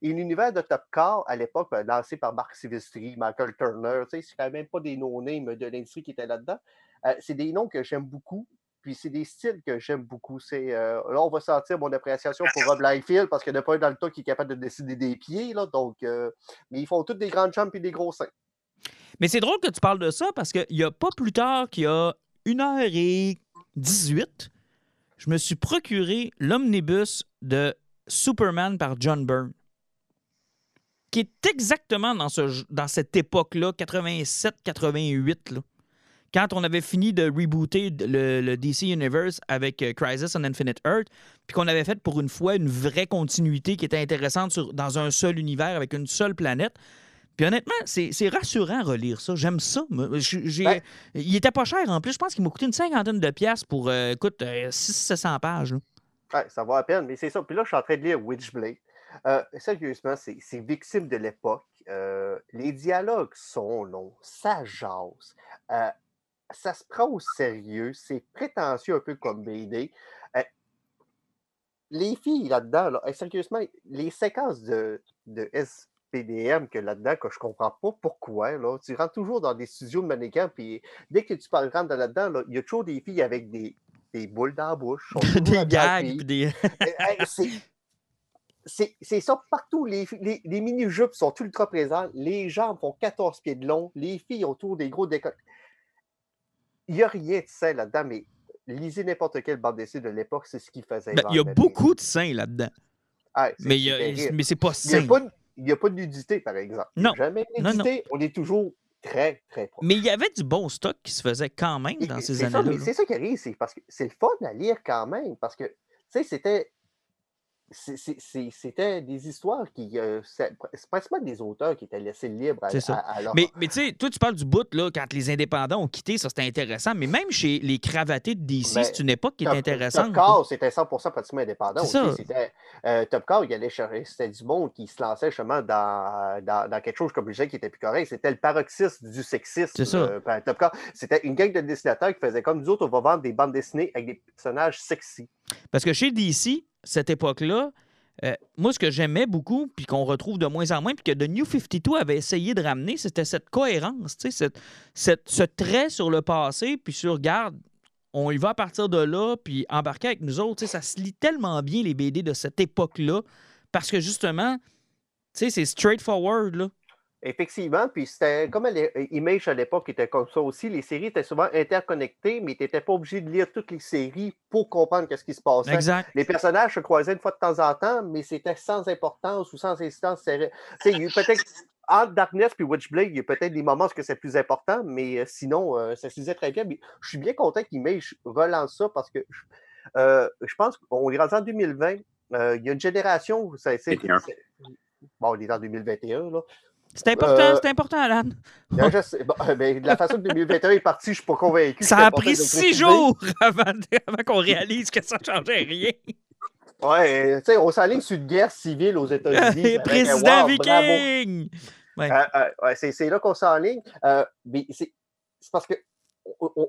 Et l'univers de Top Car, à l'époque, ben, lancé par Mark Silvestri, Michael Turner, c'est quand même pas des no-names de l'industrie qui étaient là-dedans. Euh, c'est des noms que j'aime beaucoup. Puis c'est des styles que j'aime beaucoup. C'est, euh, là, on va sentir mon appréciation pour Rob Liefeld parce qu'il n'y a pas un dans le tas qui est capable de décider des pieds. Là, donc, euh, mais ils font toutes des grandes jambes et des gros seins. Mais c'est drôle que tu parles de ça parce qu'il n'y a pas plus tard qu'il y a 1h18, je me suis procuré l'omnibus de Superman par John Byrne, qui est exactement dans, ce, dans cette époque-là, 87-88. Quand on avait fini de rebooter le, le DC Universe avec euh, Crisis on Infinite Earth, puis qu'on avait fait pour une fois une vraie continuité qui était intéressante sur- dans un seul univers avec une seule planète. Puis honnêtement, c'est rassurant relire ça. J'aime ça. Ben- Il était pas cher en plus. Je pense qu'il m'a coûté une cinquantaine de pièces pour, euh, écoute, 600-700 pages. là. Ouais, ça va à peine, mais c'est ça. Puis là, je suis en train de lire Witchblade. Euh, sérieusement, c'est victime de l'époque. Euh, les dialogues sont longs, ça jase. Ça se prend au sérieux, c'est prétentieux un peu comme BD. Euh, les filles là-dedans, là, sérieusement, les séquences de, de SPDM que là-dedans, que je comprends pas pourquoi, là, tu rentres toujours dans des studios de mannequins, puis dès que tu parles rentres là-dedans, là, il y a toujours des filles avec des, des boules dans la bouche. toujours des gags. puis des... Euh, c'est- ça partout. Les, les, les mini-jupes sont ultra présents. Les jambes font 14 pieds de long. Les filles ont autour des gros décolletés. Il n'y a rien de sain là-dedans, mais lisez n'importe quelle bande dessinée de l'époque, c'est ce qui faisait. Ben, il y a beaucoup de seins là-dedans. Ah, Mais y a- mais c'est pas Il n'y a, sain. pas de- il y a pas de nudité, par exemple. Non. Jamais de nudité. On est toujours très, très proche. Mais il y avait du bon stock qui se faisait quand même dans et ces années-là. C'est ça qui arrive, c'est parce que c'est le fun à lire quand même, parce que, tu sais, c'était. C'était des histoires qui. euh, c'est pratiquement des auteurs qui étaient laissés libres à, C'est ça. à- à leur- Mais, mais tu sais, toi, tu parles du bout, là, quand les indépendants ont quitté, ça c'était intéressant. Mais même chez les cravatés de DC, Ben, c'est une époque qui est Top- intéressante. Top Car, c'était 100% pratiquement indépendant. Aussi. euh, Top Car, il allait chercher, c'était du monde qui se lançait justement dans, dans, dans quelque chose comme je disais qui était plus correct. C'était le paroxysme du sexisme. C'est ça. euh, ben, Top Car, c'était une gang de dessinateurs qui faisaient comme nous autres, on va vendre des bandes dessinées avec des personnages sexy. Parce que chez DC, cette époque-là, euh, moi, ce que j'aimais beaucoup, puis qu'on retrouve de moins en moins, puis que The New 52 avait essayé de ramener, c'était cette cohérence, ce trait sur le passé, puis sur, regarde, on y va à partir de là, puis embarquer avec nous autres, ça se lit tellement bien, les BD de cette époque-là, parce que justement, c'est straightforward. Effectivement, puis c'était comme l'é- Image à l'époque était comme ça aussi. Les séries étaient souvent interconnectées, mais tu n'étais pas obligé de lire toutes les séries pour comprendre ce qui se passait. Exact. Les personnages se croisaient une fois de temps en temps, mais c'était sans importance ou sans incidence. Il y a eu peut-être entre Darkness et Witchblade, il y a peut-être des moments où c'est plus important, mais euh, sinon, euh, ça se lisait très bien. Mais je suis bien content qu'Image relance ça parce que je, euh, je pense qu'on est rendu en 2020. euh, il y a une génération. Ça, c'est- 21. c'est- bon, on est en 2021, là. C'est important, Euh, c'est important, Alan. Là, je sais- bon, euh, de la façon que 2021 est parti, je ne suis pas convaincu. Ça a pris de six jours avant, avant qu'on réalise que ça ne changeait rien. Ouais, euh, tu sais, on s'enligne sur une guerre civile aux États-Unis. Président wow, viking! Ouais. Euh, euh, ouais, c'est là qu'on s'enligne. Mais c'est parce que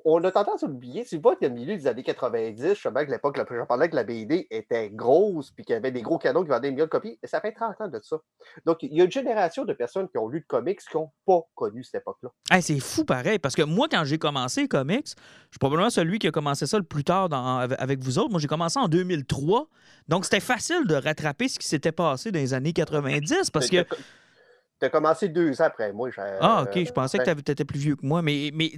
on, a tendance à oublier, tu vois, qu'il y a le milieu des années 90, justement, que l'époque, j'en parlais que la BD était grosse, puis qu'il y avait des gros canons qui vendaient des millions de copies, et ça fait 30 ans de ça. Donc, il y a une génération de personnes qui ont lu de comics qui n'ont pas connu cette époque-là. Hey, c'est fou pareil, parce que moi, quand j'ai commencé les comics, je suis probablement celui qui a commencé ça le plus tard dans- avec- vous autres. Moi, j'ai commencé en 2003. Donc, c'était facile de rattraper ce qui s'était passé dans les années 90 parce que. Tu as commencé deux ans après moi. Ah, ok, je pensais que ben, tu étais plus vieux que moi. Mais, mais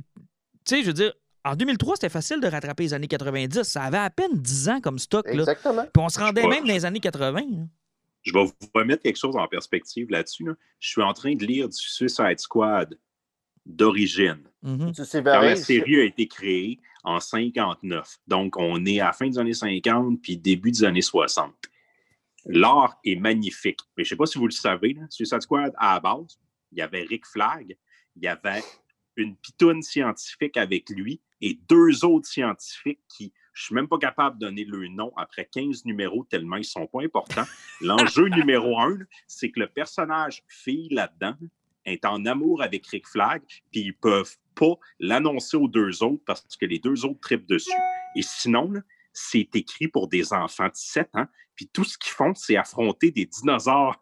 tu sais, je veux dire, en 2003, c'était facile de rattraper les années 90. Ça avait à peine 10 ans comme stock. Là. Exactement. Puis on se rendait Je même vois. dans les années 80. là. Je vais vous remettre quelque chose en perspective là-dessus. là. Je suis en train de lire du Suicide Squad d'origine. Mhm. Quand la série a été créée en 59. Donc, on est à la fin des années 50 puis début des années 60. L'art est magnifique. Mais je ne sais pas si vous le savez, là, Suicide Squad, à la base, il y avait Rick Flag, il y avait une pitoune scientifique avec lui et deux autres scientifiques qui, je ne suis même pas capable de donner le nom après 15 numéros tellement ils ne sont pas importants. L'enjeu numéro un, c'est que le personnage fille là-dedans est en amour avec Rick Flag, puis ils peuvent pas l'annoncer aux deux autres parce que les deux autres tripent dessus. Et sinon, c'est écrit pour des enfants de 7 ans, puis tout ce qu'ils font, c'est affronter des dinosaures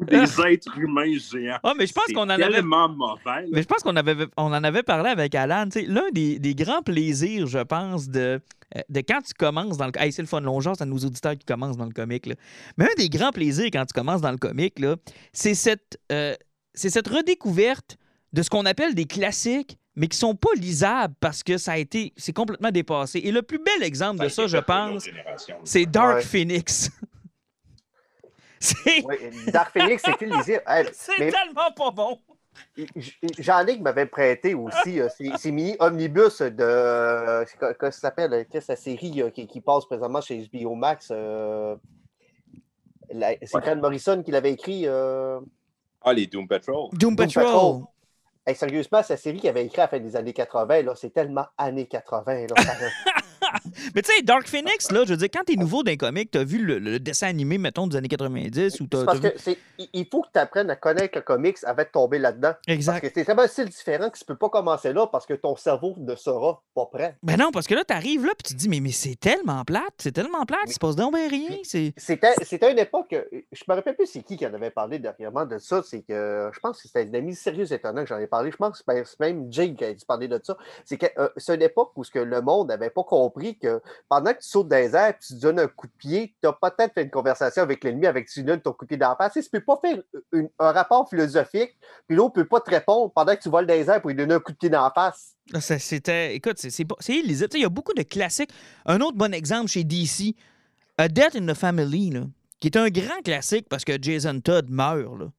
des êtres humains géants. Ah, mais je pense qu'on en avait tellement mauvais. là. Mais je pense qu'on avait, on en avait parlé avec Alan. Tu sais, L'un des, des grands plaisirs, je pense, de, euh, de quand tu commences dans le. Hey, c'est le fun, long genre, c'est à nos auditeurs qui commencent dans le comique. là. Mais un des grands plaisirs quand tu commences dans le comique, là, c'est cette, euh, c'est cette redécouverte de ce qu'on appelle des classiques, mais qui sont pas lisables parce que ça a été. C'est complètement dépassé. Et le plus bel exemple de ça, je pense, c'est Dark Ouais. Phoenix. Ouais, Dark Phoenix, c'est plus lisible. Hey, c'est mais tellement pas bon. Jean-Luc m'avait prêté aussi euh, ces, ces mini omnibus de. euh, quoi- Comment ça s'appelle Qu'est-ce que la série euh, qui, qui passe présentement chez HBO Max euh, C'est Ouais. Morrison qui l'avait écrit. euh, Ah, les Doom Patrol. Doom Doom Patrol. Patrol. hey, sérieusement, cette série qu'il avait écrit à la fin des années 80, là, c'est tellement années 80. Là, ça- Mais tu sais, Dark Phoenix, là, je veux dire, quand t'es nouveau d'un comique, t'as vu le, le dessin animé, mettons, des années 90 ou t'as. C'est parce vu- que il- faut que tu apprennes à connaître le comics avant de tomber là-dedans. Parce Exact. que c'est tellement un style différent que tu peux pas commencer là parce que ton cerveau ne sera pas prêt. Ben non, parce que là, t'arrives là, puis tu te dis, mais, mais c'est tellement plate, c'est tellement plate, il se passe donc ben rien. C'était une époque, je me rappelle plus c'est qui qui en avait parlé dernièrement de ça, c'est que je pense que c'était un ami sérieux étonnant que j'en ai parlé, je pense que c'est même- Jake qui a dû parler de ça. C'est que euh, c'est une époque où ce que le monde n'avait pas compris que pendant que tu sautes dans les airs et tu donnes un coup de pied, tu as peut-être fait une conversation avec l'ennemi avec tu lui donnes ton coup de pied dans la face. Tu sais, peux pas faire un rapport philosophique, puis l'autre peut pas te répondre pendant que tu voles dans les airs pour lui donner un coup de pied dans la face. Ah, C'était. Écoute, c'est illisible. Tu Il y a beaucoup de classiques. Un autre bon exemple chez DC, A Death in the Family, là, qui est un grand classique parce que Jason Todd meurt. Là.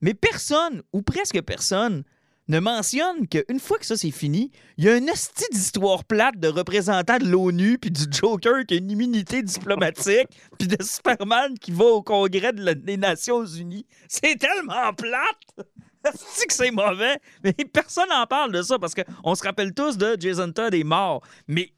Mais personne, ou presque personne, ne mentionne qu'une fois que ça c'est fini, il y a une hostie d'histoire plate de représentants de l'ONU puis du Joker qui a une immunité diplomatique puis de Superman qui va au congrès de la- des Nations Unies. C'est tellement plate! C'est que c'est mauvais, mais personne n'en parle de ça parce qu'on se rappelle tous de Jason Todd est mort. Mais,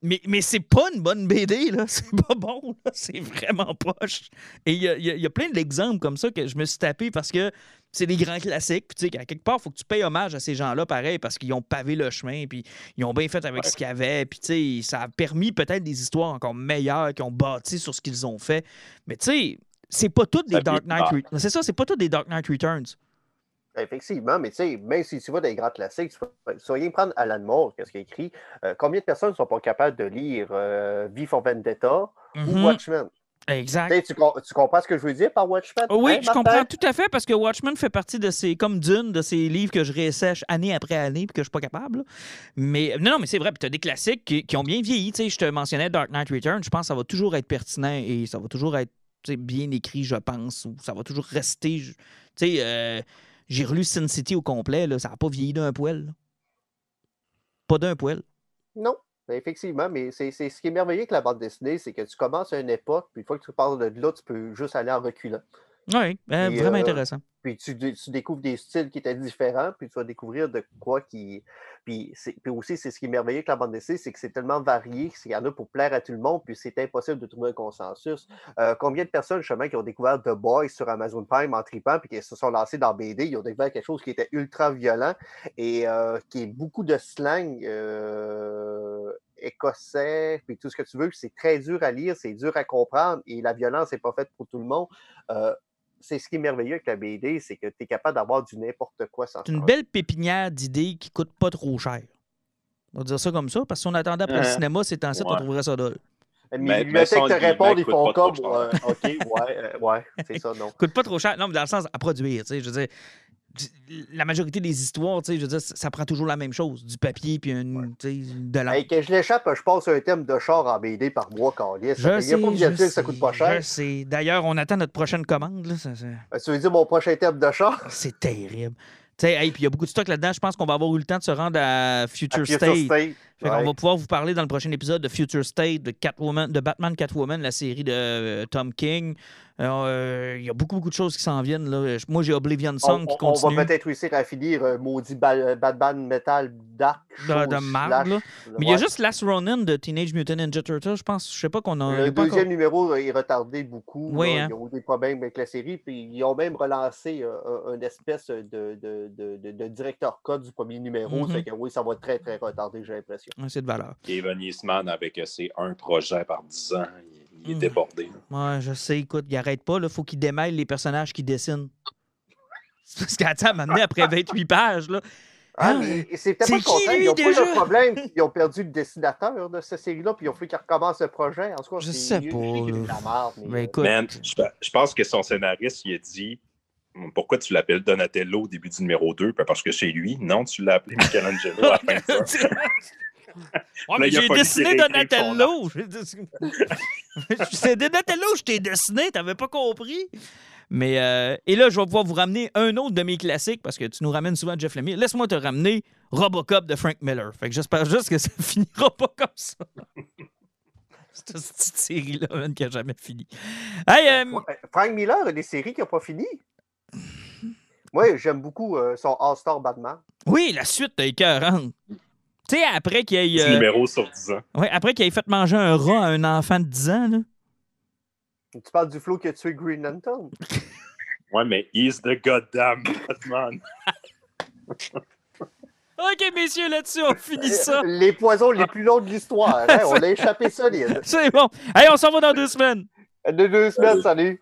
mais, mais c'est pas une bonne BD, là. C'est pas bon, là. C'est vraiment poche. Et il y a, il y a- il y a plein d'exemples comme ça que je me suis tapé parce que c'est des grands classiques. Puis, tu sais, qu'à quelque part, il faut que tu payes hommage à ces gens-là, pareil, parce qu'ils ont pavé le chemin, puis ils ont bien fait avec Ouais. ce qu'ils avaient. Puis, tu sais, ça a permis peut-être des histoires encore meilleures qui ont bâti sur ce qu'ils ont fait. Mais, tu sais, c'est pas toutes des Dark Knight. Returns. C'est ça, c'est pas toutes des Dark Knight Returns. Effectivement, mais tu sais, même si tu vas dans les grands classiques, rien prendre Alan Moore, qu'est-ce qu'il a écrit. Euh, combien de personnes ne sont pas capables de lire euh, V for Vendetta ou Watchmen? Exact. Tu Tu, com- tu comprends ce que je veux dire par Watchmen? Oui, Hein, je comprends tout à fait parce que Watchmen fait partie de ces, comme Dune, de ces livres que je réessèche année après année puis que je suis pas capable. là. Mais non, non, mais c'est vrai. Tu as des classiques qui, qui ont bien vieilli. Tu sais, je te mentionnais Dark Knight Returns. Je pense que ça va toujours être pertinent et ça va toujours être bien écrit, je pense. Ou ça va toujours rester. Tu sais, euh, j'ai relu Sin City au complet. Là, ça n'a pas vieilli d'un poil. là. Pas d'un poil. Non, effectivement, mais c'est ce qui est merveilleux avec la bande dessinée, c'est que tu commences à une époque, puis une fois que tu passes de là, tu peux juste aller en reculant. Oui, euh, vraiment euh, intéressant. Puis tu, tu découvres des styles qui étaient différents, puis tu vas découvrir de quoi qui. Puis, c'est- puis aussi, c'est ce qui est merveilleux avec la bande dessinée, c'est que c'est tellement varié qu'il y en a pour plaire à tout le monde, puis c'est impossible de trouver un consensus. Euh, combien de personnes, justement, qui ont découvert The Boys sur Amazon Prime en tripant, puis qui se sont lancés dans BD, ils ont découvert quelque chose qui était ultra violent et qui est beaucoup de slang écossais, puis tout ce que tu veux, puis c'est très dur à lire, c'est dur à comprendre, et la violence n'est pas faite pour tout le monde. Euh, c'est ce qui est merveilleux avec la BD, c'est que tu es capable d'avoir du n'importe quoi sans C'est une belle pépinière d'idées qui coûte pas trop cher. On va dire ça comme ça, parce que si on attendait après le Euh, cinéma, c'est temps-ci, on ouais. trouverait ça dole. Mais Mais- bibliothèques te le répondent, ils font comme. ouais, OK, ouais, euh, ouais, c'est ça, non. coûte pas trop cher. Non, mais dans le sens à produire, tu sais, je veux dire, la majorité des histoires, tu sais, je veux dire, ça prend toujours la même chose, du papier puis une, sais, de l'encre. Hey, que je l'échappe, je passe un thème de char en BD par mois, Carlis. Je Il n'y sais, a pas de je viatique, ça sais, coûte pas cher. sais. D'ailleurs, on attend notre prochaine commande, là, ça- ça- Euh, Tu veux dire mon prochain thème de char? c'est terrible. Tu sais, hey, puis il y a beaucoup de stock là-dedans. Je pense qu'on va avoir eu le temps de se rendre à Future, À Future State. State. Fait Ouais. va pouvoir vous parler dans le prochain épisode de Future State, de Catwoman, de Batman Catwoman, la série de euh, Tom King. Euh, Il y a beaucoup, beaucoup de choses qui s'en viennent. Là. Moi, j'ai Oblivion On, Song qui on- on continue. va peut-être réussir à finir euh, maudit ba- Batman Metal Dark. De- de slash- là. Mais il y a juste Last Ronin de Teenage Mutant Ninja Turtles, je pense. Je sais pas qu'on a. Le deuxième encore- numéro est retardé beaucoup. Oui, là. hein. Ils ont eu des problèmes avec la série. Puis ils ont même relancé euh, un- une espèce de, directeur code du premier numéro. Mhm. Fait que oui, ça va être très, très retardé, j'ai l'impression. Ouais, C'est de valeur. Kevin Eastman, avec euh, ses un projet par 10 ans, il, il est Mm. débordé. Ouais, je sais, écoute, il arrête pas. Il faut qu'il démêle les personnages qu'il dessine. C'est Parce qu'attends, maintenant, après 28 pages, là. Ah, Ah, mais c'est peut-être c'est pas qui, content. lui, Ils ont déjà? pas le problème. Ils ont perdu le dessinateur de cette série-là, puis ils ont fait qu'ils recommencent le projet. En tout cas, Je sais je pas, mais, euh, écoute. Man, je, je pense que son scénariste, il a dit Pourquoi tu l'appelles Donatello au début du numéro 2 Ben, Parce que c'est lui. Non, tu l'as appelé Michelangelo à la fin de ça. Ouais, j'ai dessiné Donatello. C'est Donatello, je t'ai dessiné, t'avais pas compris. Mais euh, et là, je vais pouvoir vous ramener un autre de mes classiques parce que tu nous ramènes souvent Jeff Lemire. Laisse-moi te ramener Robocop de Frank Miller. Fait que j'espère juste que ça finira pas comme ça. Cette petite série-là, qui a jamais fini. Hey, euh, Frank Miller a des séries qui n'ont pas fini? Moi, j'aime beaucoup euh, son All-Star Batman. oui, la suite est écœurante. Tu sais, après qu'il ait, euh, numéros sur 10 ans. ouais, après qu'il ait fait manger un rat à un enfant de 10 ans, là. Tu parles du flow qui a tué Green Lantern. Ouais, mais he's the goddamn Batman. OK, messieurs, là-dessus, on finit ça. Les poisons les plus longs de l'histoire. hein, On a échappé solide. C'est bon. Hey, on s'en va dans deux semaines. De deux semaines, salut.